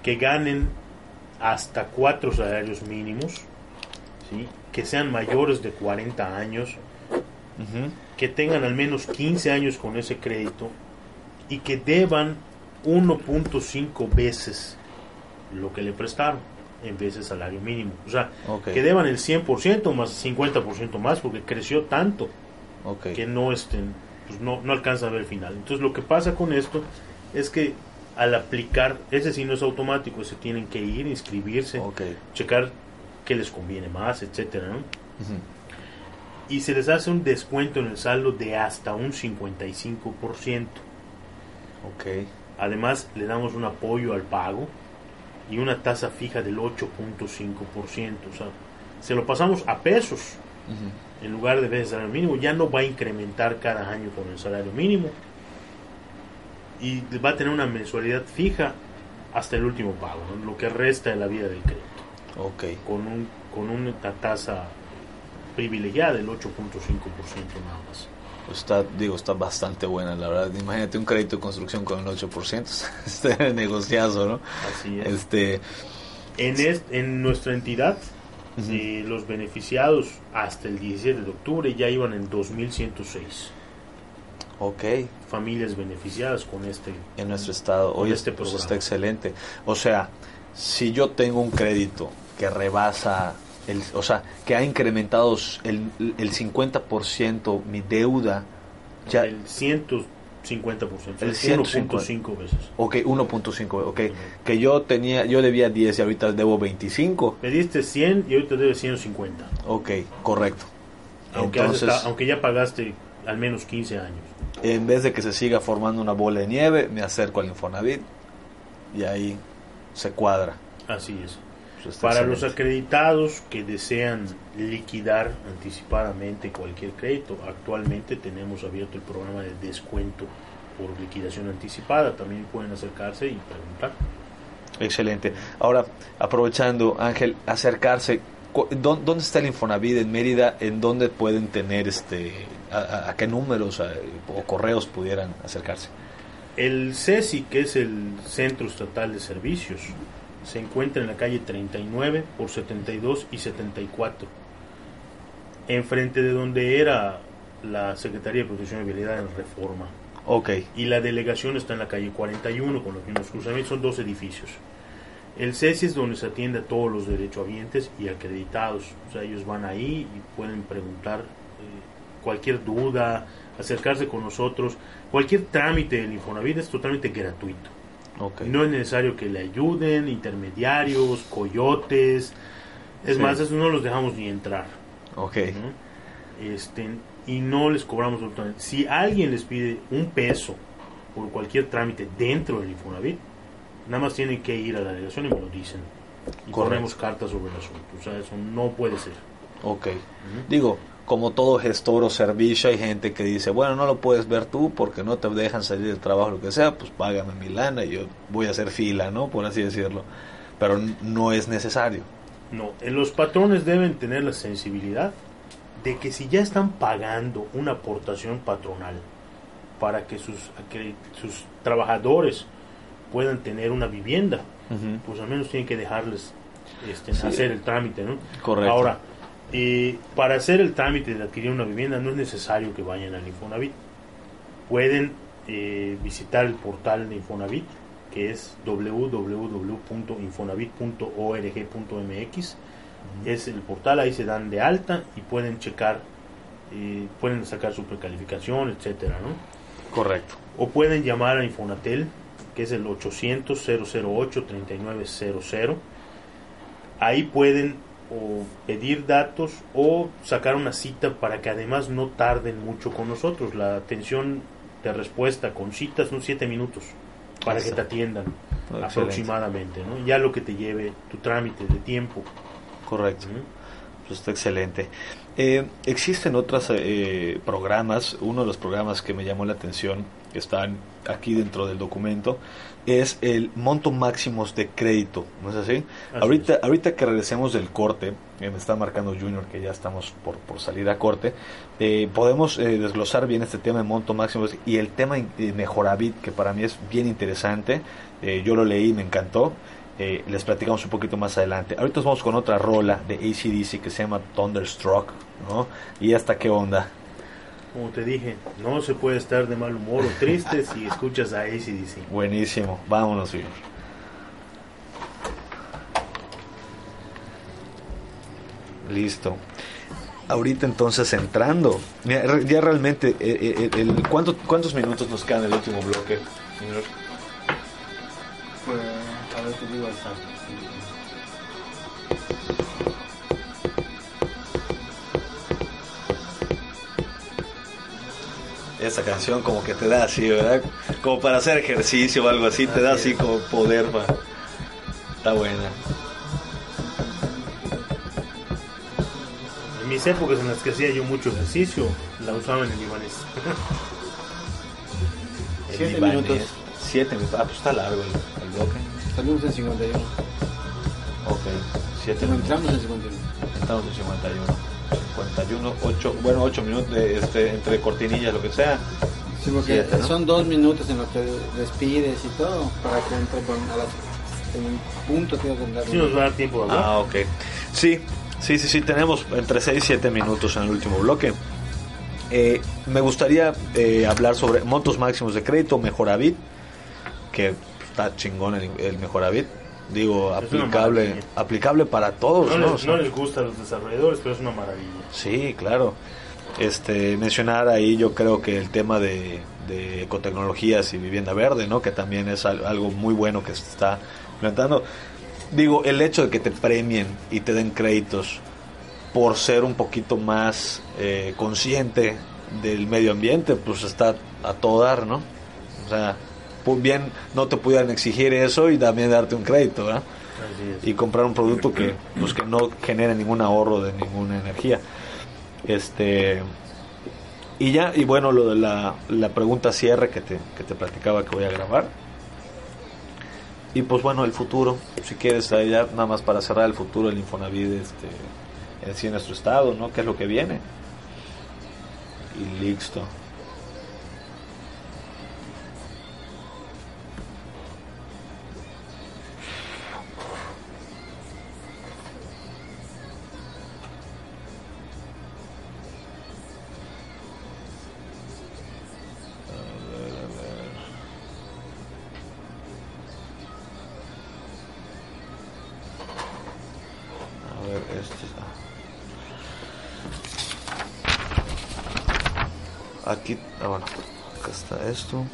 que ganen hasta cuatro salarios mínimos, ¿sí? que sean mayores de 40 años, que tengan al menos 15 años con ese crédito y que deban 1.5 veces lo que le prestaron en vez de salario mínimo. O sea, que deban el 100% más 50% más porque creció tanto que no estén pues no, no alcanza a ver el final. Entonces lo que pasa con esto es que al aplicar, ese sí no es automático, se tienen que ir, inscribirse, checar qué les conviene más, etcétera, Y se les hace un descuento en el saldo de hasta un 55%. Okay. Además, le damos un apoyo al pago y una tasa fija del 8.5%. O sea, se lo pasamos a pesos en lugar de veces salario mínimo. Ya no va a incrementar cada año con el salario mínimo y va a tener una mensualidad fija hasta el último pago, lo que resta de la vida del crédito. Okay. Con, un, con una tasa privilegiada del 8.5% nada más. Está, digo, está bastante buena, la verdad. Imagínate un crédito de construcción con el 8%, este negociazo, ¿no? Así es. Este, En, est- en nuestra entidad, eh, los beneficiados hasta el 17 de octubre ya iban en 2.106 ok, familias beneficiadas con este. en nuestro estado. Oye, este pues está excelente. O sea, si yo tengo un crédito que rebasa, el, o sea, que ha incrementado el, el 50% mi deuda, ya, El 150%, El el 150. 1.5 veces. ok, 1.5, ok, que yo tenía, yo debía 10 y ahorita debo 25, Le diste 100 y ahorita debes 150. ok, correcto. Aunque, Entonces, esta- aunque ya pagaste al menos 15 años. en vez de que se siga formando una bola de nieve, me acerco al Infonavit y ahí se cuadra. Así es. Pues Para los acreditados que desean liquidar anticipadamente cualquier crédito, actualmente tenemos abierto el programa de descuento por liquidación anticipada. También pueden acercarse y preguntar. Excelente. Ahora, aprovechando, Ángel, acercarse. cu- ¿dó- ¿Dónde está el Infonavit en Mérida? ¿En dónde pueden tener este, a, a- a qué números a- o correos pudieran acercarse? El CESI, que es el Centro Estatal de Servicios, se encuentra en la calle 39 por 72 y 74, enfrente de donde era la Secretaría de Protección y Vialidad en Reforma. Ok, y la delegación está en la calle 41 con los mismos cruzamientos, son dos edificios. El CESI es donde se atiende a todos los derechohabientes y acreditados, o sea, ellos van ahí y pueden preguntar eh, cualquier duda, acercarse con nosotros, cualquier trámite del Infonavit es totalmente gratuito. Ok. No es necesario que le ayuden, intermediarios, coyotes, es Sí. más, eso no los dejamos ni entrar. ok. ¿no? Este, y no les cobramos absolutamente. Si alguien les pide un peso por cualquier trámite dentro del Infonavit, nada más tienen que ir a la delegación y me lo dicen. Y Correcto. ponemos cartas sobre el asunto. O sea, eso no puede ser. Ok. Digo, como todo gestor o servicio, hay gente que dice, bueno, no lo puedes ver tú porque no te dejan salir del trabajo, lo que sea, pues págame mi lana y yo voy a hacer fila, ¿no? Por así decirlo. Pero no es necesario. No, eh, los patrones deben tener la sensibilidad de que si ya están pagando una aportación patronal para que sus, que sus trabajadores puedan tener una vivienda, pues al menos tienen que dejarles este, Sí. hacer el trámite, ¿no? Correcto. Ahora, eh, para hacer el trámite de adquirir una vivienda no es necesario que vayan al Infonavit. Pueden eh, visitar el portal de Infonavit, que es www.infonavit.org.mx. Es el portal, ahí se dan de alta y pueden checar, eh, pueden sacar su precalificación, etcétera, ¿no? Correcto. o pueden llamar a Infonatel, que es el 800-008-3900. Ahí pueden o pedir datos o sacar una cita para que además no tarden mucho con nosotros. La atención de respuesta con citas son 7 minutos para que te atiendan Excelente. aproximadamente, ¿no? Ya lo que te lleve tu trámite de tiempo. Correcto. Pues está excelente. Eh, existen otros eh, programas. Uno de los programas que me llamó la atención, que están aquí dentro del documento, es el monto máximos de crédito. ¿No es así? Así ahorita, ahorita que regresemos del corte, eh, me está marcando Junior que ya estamos por, por salir a corte, eh, podemos eh, desglosar bien este tema de monto máximos y el tema de Mejoravit, que para mí es bien interesante. Eh, yo lo leí, me encantó. Eh, les platicamos un poquito más adelante. Ahorita vamos con otra rola de ACDC que se llama Thunderstruck, ¿no? Y hasta qué onda. Como te dije, no se puede estar de mal humor o triste si escuchas a ACDC. Buenísimo, vámonos, Junior. Listo. Ahorita entonces entrando, mira, re- ya realmente, eh, eh, el, ¿cuánto- ¿cuántos minutos nos quedan del último bloque? señor? Pues, a ver, te digo hasta. Esa canción como que te da así, ¿verdad? Como para hacer ejercicio o algo así, te da así como poder. pa- Está buena. En mis épocas en las que hacía yo mucho ejercicio, la usaban en libanés. El Siete libanés. minutos. Siete minutos. Ah, pues está largo el, el bloque. Salimos en 51. Ok, siete No minutos. entramos en 51. Estamos en 51. 51, 8, bueno, 8 minutos de, este, entre cortinillas, lo que sea. Sí, porque Siete, ¿no? son dos minutos en los que despides y todo para que entre con a las, en un punto que tendrá. Sí nos va a dar tiempo hablar. Ah, ok. Sí, sí, sí, sí, tenemos entre 6 y 7 minutos en el último bloque. Eh, me gustaría eh, hablar sobre montos máximos de crédito, Mejoravit, que está chingón el, el Mejoravit. Digo, aplicable, aplicable para todos, no, ¿no? les, no gusta a los desarrolladores, pero es una maravilla. Sí, claro. Este, mencionar ahí yo creo que el tema de, de ecotecnologías y vivienda verde, ¿no? Que también es al- algo muy bueno que se está implementando. Digo, el hecho de que te premien y te den créditos por ser un poquito más eh, consciente del medio ambiente, pues está a todo dar, ¿no? O sea, bien no te pudieran exigir eso y también darte un crédito, y comprar un producto que pues que no genere ningún ahorro de ninguna energía. Este y ya y bueno lo de la, la pregunta cierre que te, que te platicaba que voy a grabar. Y pues bueno el futuro. Si quieres ya nada más para cerrar el futuro del Infonavit este en sí nuestro estado no qué es lo que viene y listo Este. ah. Aquí, ah, bueno, acá está esto.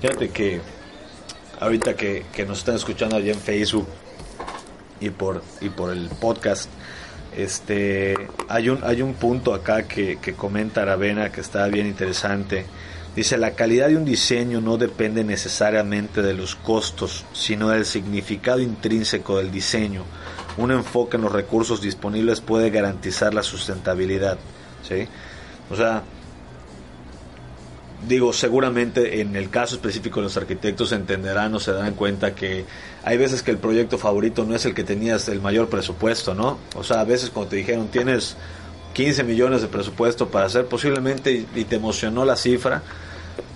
Fíjate que ahorita que, que nos están escuchando allá en Facebook y por y por el podcast este hay un hay un punto acá que, que comenta Aravena que está bien interesante dice la calidad de un diseño no depende necesariamente de los costos sino del significado intrínseco del diseño un enfoque en los recursos disponibles puede garantizar la sustentabilidad ¿sí? o sea digo, seguramente en el caso específico los arquitectos entenderán o se darán cuenta que hay veces que el proyecto favorito no es el que tenías el mayor presupuesto, ¿no? O sea, a veces cuando te dijeron tienes 15 millones de presupuesto para hacer posiblemente y, y te emocionó la cifra,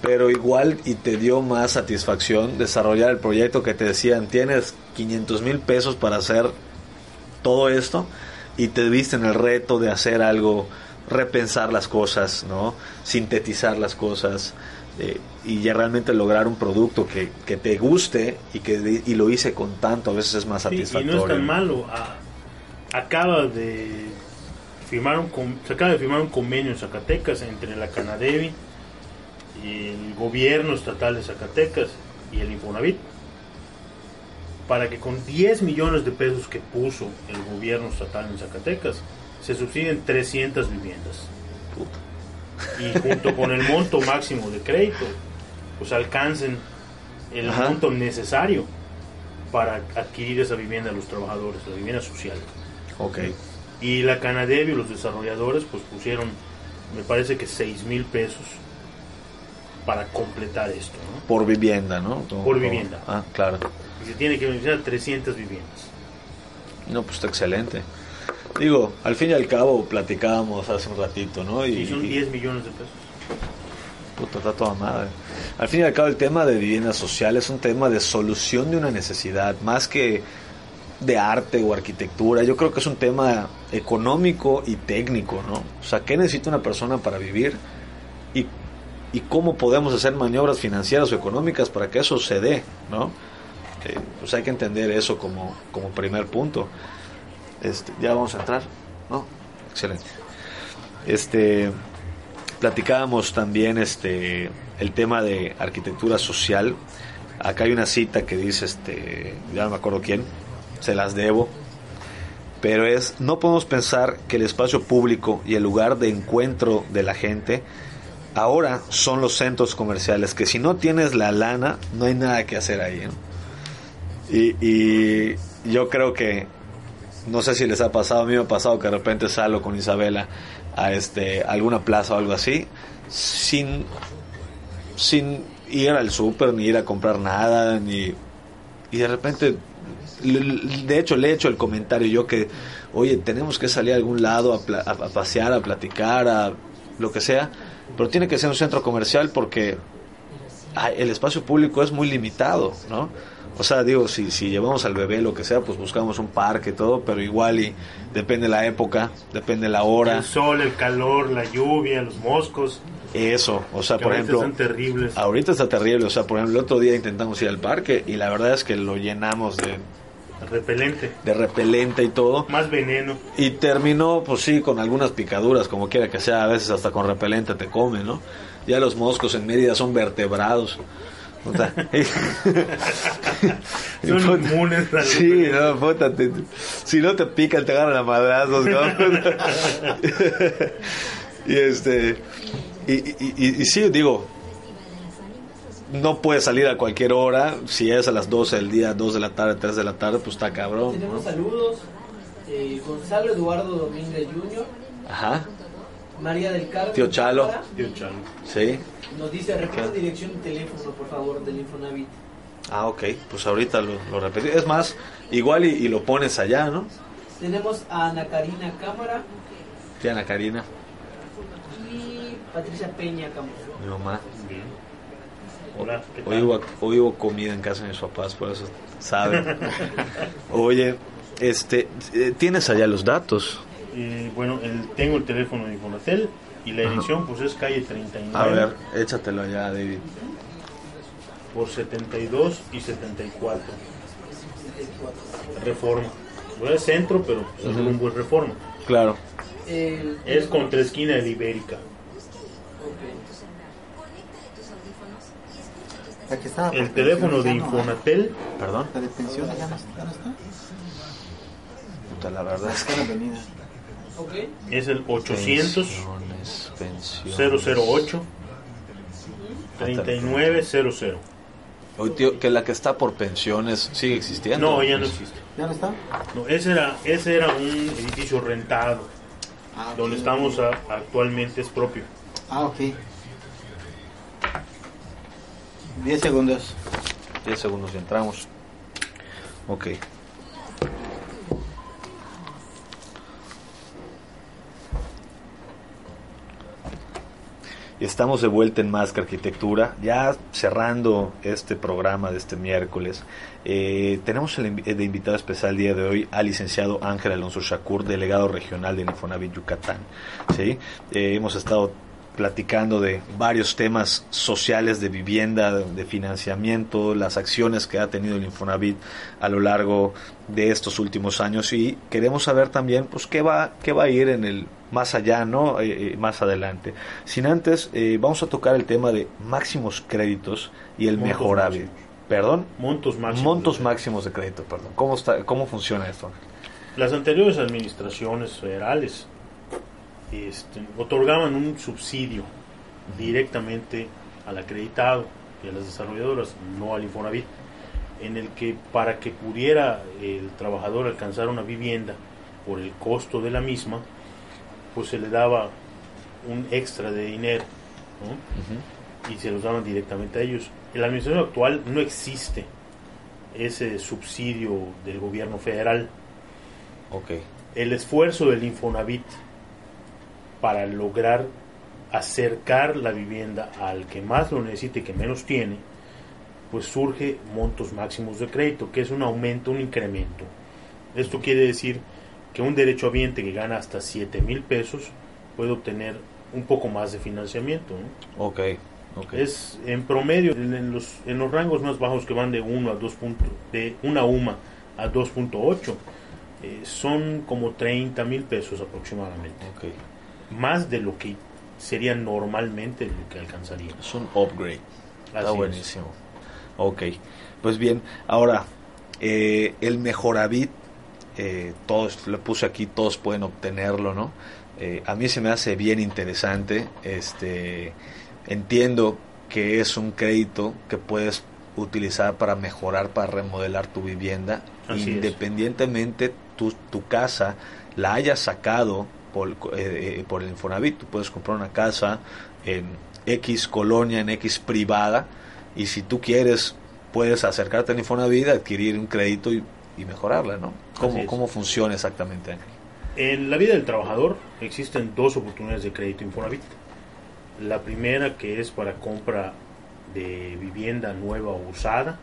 pero igual y te dio más satisfacción desarrollar el proyecto que te decían tienes 500 mil pesos para hacer todo esto y te viste en el reto de hacer algo repensar las cosas, ¿no? Sintetizar las cosas eh, y ya realmente lograr un producto que, que te guste y que y lo hice con tanto, a veces es más Sí, y satisfactorio. no es tan malo. Acaba de firmar un con- se acaba de firmar un convenio en Zacatecas entre la Canadevi y el gobierno estatal de Zacatecas y el Infonavit para que con 10 millones de pesos que puso el gobierno estatal en Zacatecas se subsidien 300 viviendas y junto con el monto máximo de crédito pues alcancen el Ajá. monto necesario para adquirir esa vivienda a los trabajadores, la vivienda social. Ok, Y la Canadevi y los desarrolladores pues pusieron, me parece que 6 mil pesos para completar esto. ¿no? por vivienda, ¿no? Como- Por vivienda. Ah, claro. Y se tiene que beneficiar a 300 viviendas. No, pues está excelente. Digo, al fin y al cabo platicábamos hace un ratito, ¿no? Y son y- 10 millones de pesos. Puta, está toda madre. Al fin y al cabo, el tema de vivienda social es un tema de solución de una necesidad, más que de arte o arquitectura. Yo creo que es un tema económico y técnico, ¿no? O sea, ¿qué necesita una persona para vivir? Y, y cómo podemos hacer maniobras financieras o económicas para que eso se dé, ¿no? Eh, pues hay que entender eso como, como primer punto. Este, ya vamos a entrar, ¿no? Excelente. Este platicábamos también este el tema de arquitectura social. Acá hay una cita que dice este, ya no me acuerdo quién, se las debo. Pero es no podemos pensar que el espacio público y el lugar de encuentro de la gente ahora son los centros comerciales, que si no tienes la lana, no hay nada que hacer ahí. Y, y yo creo que no sé si les ha pasado, a mí me ha pasado que de repente salgo con Isabela a este alguna plaza o algo así sin sin ir al súper ni ir a comprar nada ni y de repente de hecho le he hecho el comentario yo que, oye, tenemos que salir a algún lado a, pasear, a platicar, a lo que sea, pero tiene que ser un centro comercial porque el espacio público es muy limitado, ¿no? O sea, digo, si, si llevamos al bebé lo que sea, pues buscamos un parque y todo, pero igual y depende la época, depende la hora. El sol, el calor, la lluvia, los moscos. Eso, o sea, por ejemplo... Están terribles. Ahorita está terrible, o sea, por ejemplo, el otro día intentamos ir al parque y la verdad es que lo llenamos de... Repelente. De repelente y todo. Más veneno. Y terminó, pues sí, con algunas picaduras, como quiera que sea, a veces hasta con repelente te come, ¿no? Ya los moscos en Mérida son vertebrados. Son inmunes Sí, no, puta, si no te pican te agarran a madrazos, y este y, y, y, sí, digo, no puedes salir a cualquier hora, si es a las 12 del día, 2 de la tarde, 3 de la tarde, pues está cabrón. Tenemos saludos, eh, Gonzalo Eduardo Domínguez Jr. Ajá. María del Carmen. Tío Chalo. Tío Chalo. Sí. Nos dice, repite dirección y teléfono, por favor, del Infonavit. Ah, ok, pues ahorita lo, lo repetí. Es más, igual y, lo pones allá, ¿no? Tenemos a Ana Karina Cámara. Sí, Ana Karina. Y Patricia Peña Cámara. Mi mamá. Hoy, hubo, hoy hubo comida en casa de mis papás, por eso saben. Oye, este, eh, ¿tienes allá los datos? Eh, bueno, el, tengo el teléfono de Infonatel y la edición pues es calle 39. A ver, échatelo allá, David. Por 72 y 74. Reforma. No es centro, pero es un buen reforma. Claro. es contra esquina de la Ibérica. el teléfono de Infonatel. Perdón. La de pensiones ya no, está. Puta, la verdad es que. Es el 800 008 3900. Hoy, tío, que la que está por pensiones sigue existiendo. No, ya no existe. ¿Ya no está? No, ese era, ese era un edificio rentado. Ah, donde estamos actualmente es propio. Ah, ok. 10 segundos. 10 segundos y entramos. Ok. Estamos de vuelta en Más Arquitectura, ya cerrando este programa de este miércoles. Eh, tenemos el, de invitado especial el día de hoy al licenciado Ángel Alonso Shakur, delegado regional de Infonavit Yucatán. ¿sí? Eh, hemos estado platicando de varios temas sociales de vivienda, de financiamiento, las acciones que ha tenido el Infonavit a lo largo de estos últimos años y queremos saber también pues qué va qué va a ir en el más allá, ¿no? Eh, eh, más adelante. Sin antes eh, vamos a tocar el tema de máximos créditos y el mejorable. Perdón? Montos máximos. Montos máximos de crédito, perdón. ¿Cómo está cómo funciona esto? Las anteriores administraciones federales este, otorgaban un subsidio directamente al acreditado y a las desarrolladoras, no al Infonavit, en el que para que pudiera el trabajador alcanzar una vivienda por el costo de la misma, pues se le daba un extra de dinero y se los daban directamente a ellos. En la administración actual no existe ese subsidio del gobierno federal. Okay. El esfuerzo del Infonavit para lograr acercar la vivienda al que más lo necesite y que menos tiene, pues surge montos máximos de crédito, que es un aumento, un incremento. Esto quiere decir que un derecho derechohabiente que gana hasta 7 mil pesos puede obtener un poco más de financiamiento. Ok. Es en promedio, en los, en los rangos más bajos que van de 1 a 2 puntos, de una UMA a 2.8, eh, son como 30 mil pesos aproximadamente. Okay más de lo que sería normalmente lo que alcanzaría. Es un upgrade. Está buenísimo. Ok, pues bien, ahora, eh, el Mejoravit, eh, todos, lo puse aquí, todos pueden obtenerlo, ¿no? Eh, a mí se me hace bien interesante, este, entiendo que es un crédito que puedes utilizar para mejorar, para remodelar tu vivienda, independientemente tu, tu casa la hayas sacado por, eh, eh, por el Infonavit. Tú puedes comprar una casa en X colonia, en X privada, y si tú quieres, puedes acercarte al Infonavit, adquirir un crédito y y mejorarla, ¿no? ¿Cómo, ¿Cómo funciona exactamente, En la vida del trabajador existen dos oportunidades de crédito Infonavit. La primera que es para compra de vivienda nueva o usada,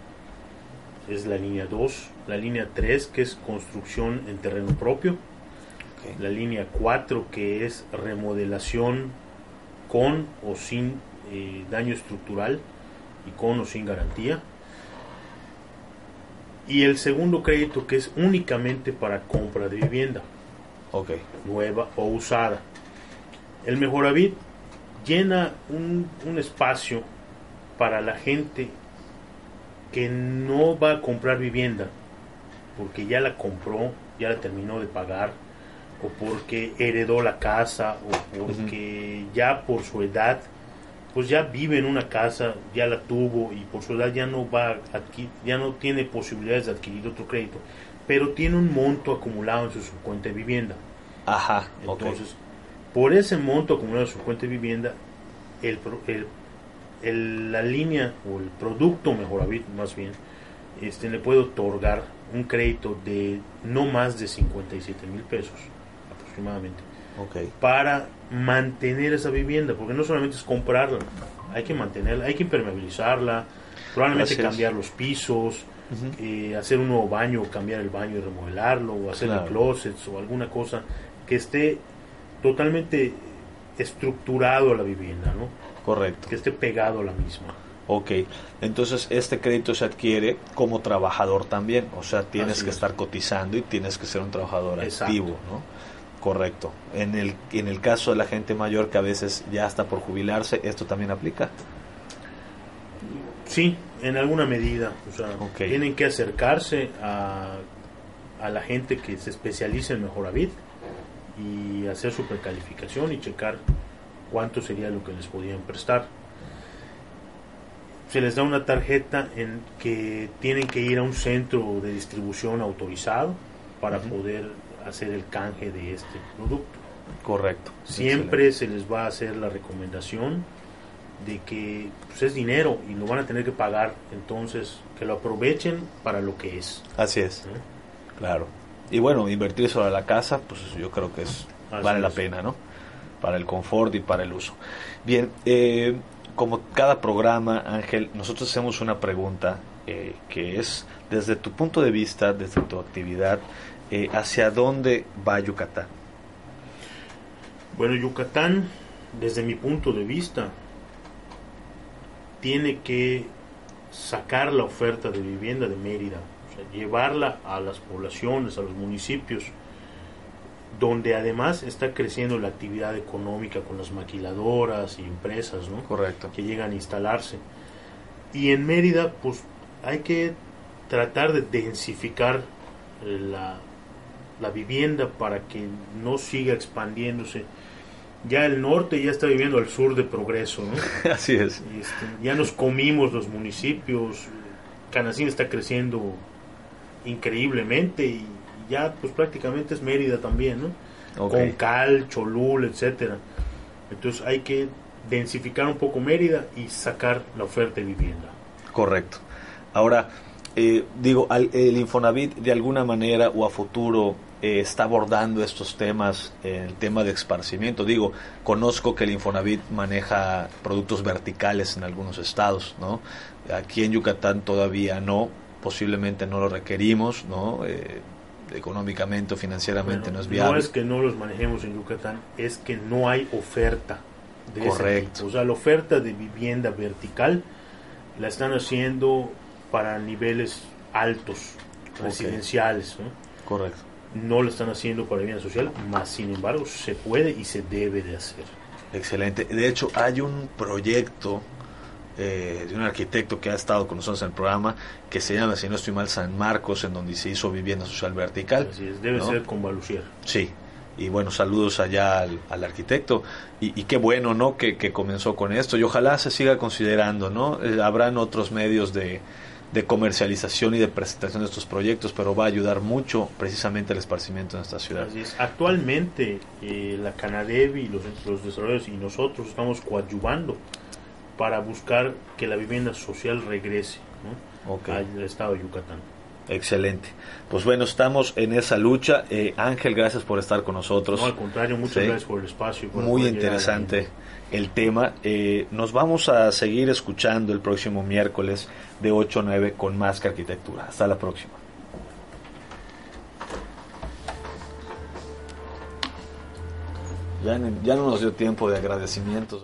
es la línea 2. La línea 3 que es construcción en terreno propio. La línea 4 que es remodelación con o sin eh, daño estructural y con o sin garantía. Y el segundo crédito que es únicamente para compra de vivienda. Nueva o usada. El Mejoravit llena un, un espacio para la gente que no va a comprar vivienda porque ya la compró, ya la terminó de pagar, o porque heredó la casa, o porque ya por su edad, pues ya vive en una casa, ya la tuvo y por su edad ya no va aquí, ya no tiene posibilidades de adquirir otro crédito, pero tiene un monto acumulado en su cuenta de vivienda. Ajá. Entonces, por ese monto acumulado en su cuenta de vivienda, el, el la línea o el producto mejor más bien, este, le puede otorgar un crédito de no más de 57 mil pesos aproximadamente. Para mantener esa vivienda, porque no solamente es comprarla, hay que mantenerla, hay que impermeabilizarla, probablemente cambiar los pisos, eh, hacer un nuevo baño, cambiar el baño y remodelarlo, o hacer closets o alguna cosa que esté totalmente estructurado a la vivienda, ¿no? Correcto. Que esté pegado a la misma. Ok, entonces este crédito se adquiere como trabajador también, o sea, tienes que estar cotizando y tienes que ser un trabajador activo, ¿no? Correcto. En el, en el caso de la gente mayor que a veces ya está por jubilarse, ¿esto también aplica? Sí, en alguna medida. O sea, tienen que acercarse a, a la gente que se especializa en Mejoravit y hacer su precalificación y checar cuánto sería lo que les podían prestar. Se les da una tarjeta en que tienen que ir a un centro de distribución autorizado para poder hacer el canje de este producto. Correcto. Siempre se les va a hacer la recomendación de que pues, es dinero y lo van a tener que pagar, entonces que lo aprovechen para lo que es. Así es. ¿Eh? Claro. Y bueno, invertir sobre la casa, pues yo creo que es vale la pena, ¿no? para el confort y para el uso. Bien, eh, como cada programa, Ángel, nosotros hacemos una pregunta eh, que es, desde tu punto de vista, desde tu actividad, eh, ¿hacia dónde va Yucatán? Bueno, Yucatán, desde mi punto de vista, tiene que sacar la oferta de vivienda de Mérida, o sea, llevarla a las poblaciones, a los municipios, donde además está creciendo la actividad económica con las maquiladoras y empresas, ¿no? Correcto. Que llegan a instalarse. Y en Mérida, pues hay que tratar de densificar la, la vivienda para que no siga expandiéndose. Ya el norte ya está viviendo al sur de progreso, ¿no? Así es. Este, ya nos comimos los municipios. Canacín está creciendo increíblemente y ya pues prácticamente es Mérida también, ¿no? Con Cal, Cholul, etcétera. Entonces hay que densificar un poco Mérida y sacar la oferta de vivienda. Correcto. Ahora, eh, digo, el Infonavit de alguna manera o a futuro eh, está abordando estos temas, el tema de esparcimiento. Digo, conozco que el Infonavit maneja productos verticales en algunos estados, ¿no? Aquí en Yucatán todavía no, posiblemente no lo requerimos, ¿no? Eh, económicamente o financieramente no es viable. No es que no los manejemos en Yucatán, es que no hay oferta de Correcto. O sea, la oferta de vivienda vertical la están haciendo para niveles altos, residenciales. ¿no? Correcto. No la están haciendo para vivienda social, más sin embargo se puede y se debe de hacer. Excelente. De hecho, hay un proyecto eh, de un arquitecto que ha estado con nosotros en el programa, que se llama, si no estoy mal, San Marcos, en donde se hizo vivienda social vertical. debe ser con Balusier. Sí, y bueno, saludos allá al, arquitecto. Y, qué bueno, ¿no? Que, comenzó con esto. Y ojalá se siga considerando, ¿no? Eh, habrán otros medios de, comercialización y de presentación de estos proyectos, pero va a ayudar mucho precisamente al esparcimiento en esta ciudad. Actualmente, eh, la Canadevi, los, los desarrolladores y nosotros estamos coadyuvando para buscar que la vivienda social regrese al estado de Yucatán. Excelente. Pues bueno, estamos en esa lucha. Eh, Ángel, gracias por estar con nosotros. No, al contrario, muchas gracias por el espacio. Muy interesante el tema. Eh, nos vamos a seguir escuchando el próximo miércoles de 8 a 9 con más que arquitectura. Hasta la próxima. Ya, ya no nos dio tiempo de agradecimientos.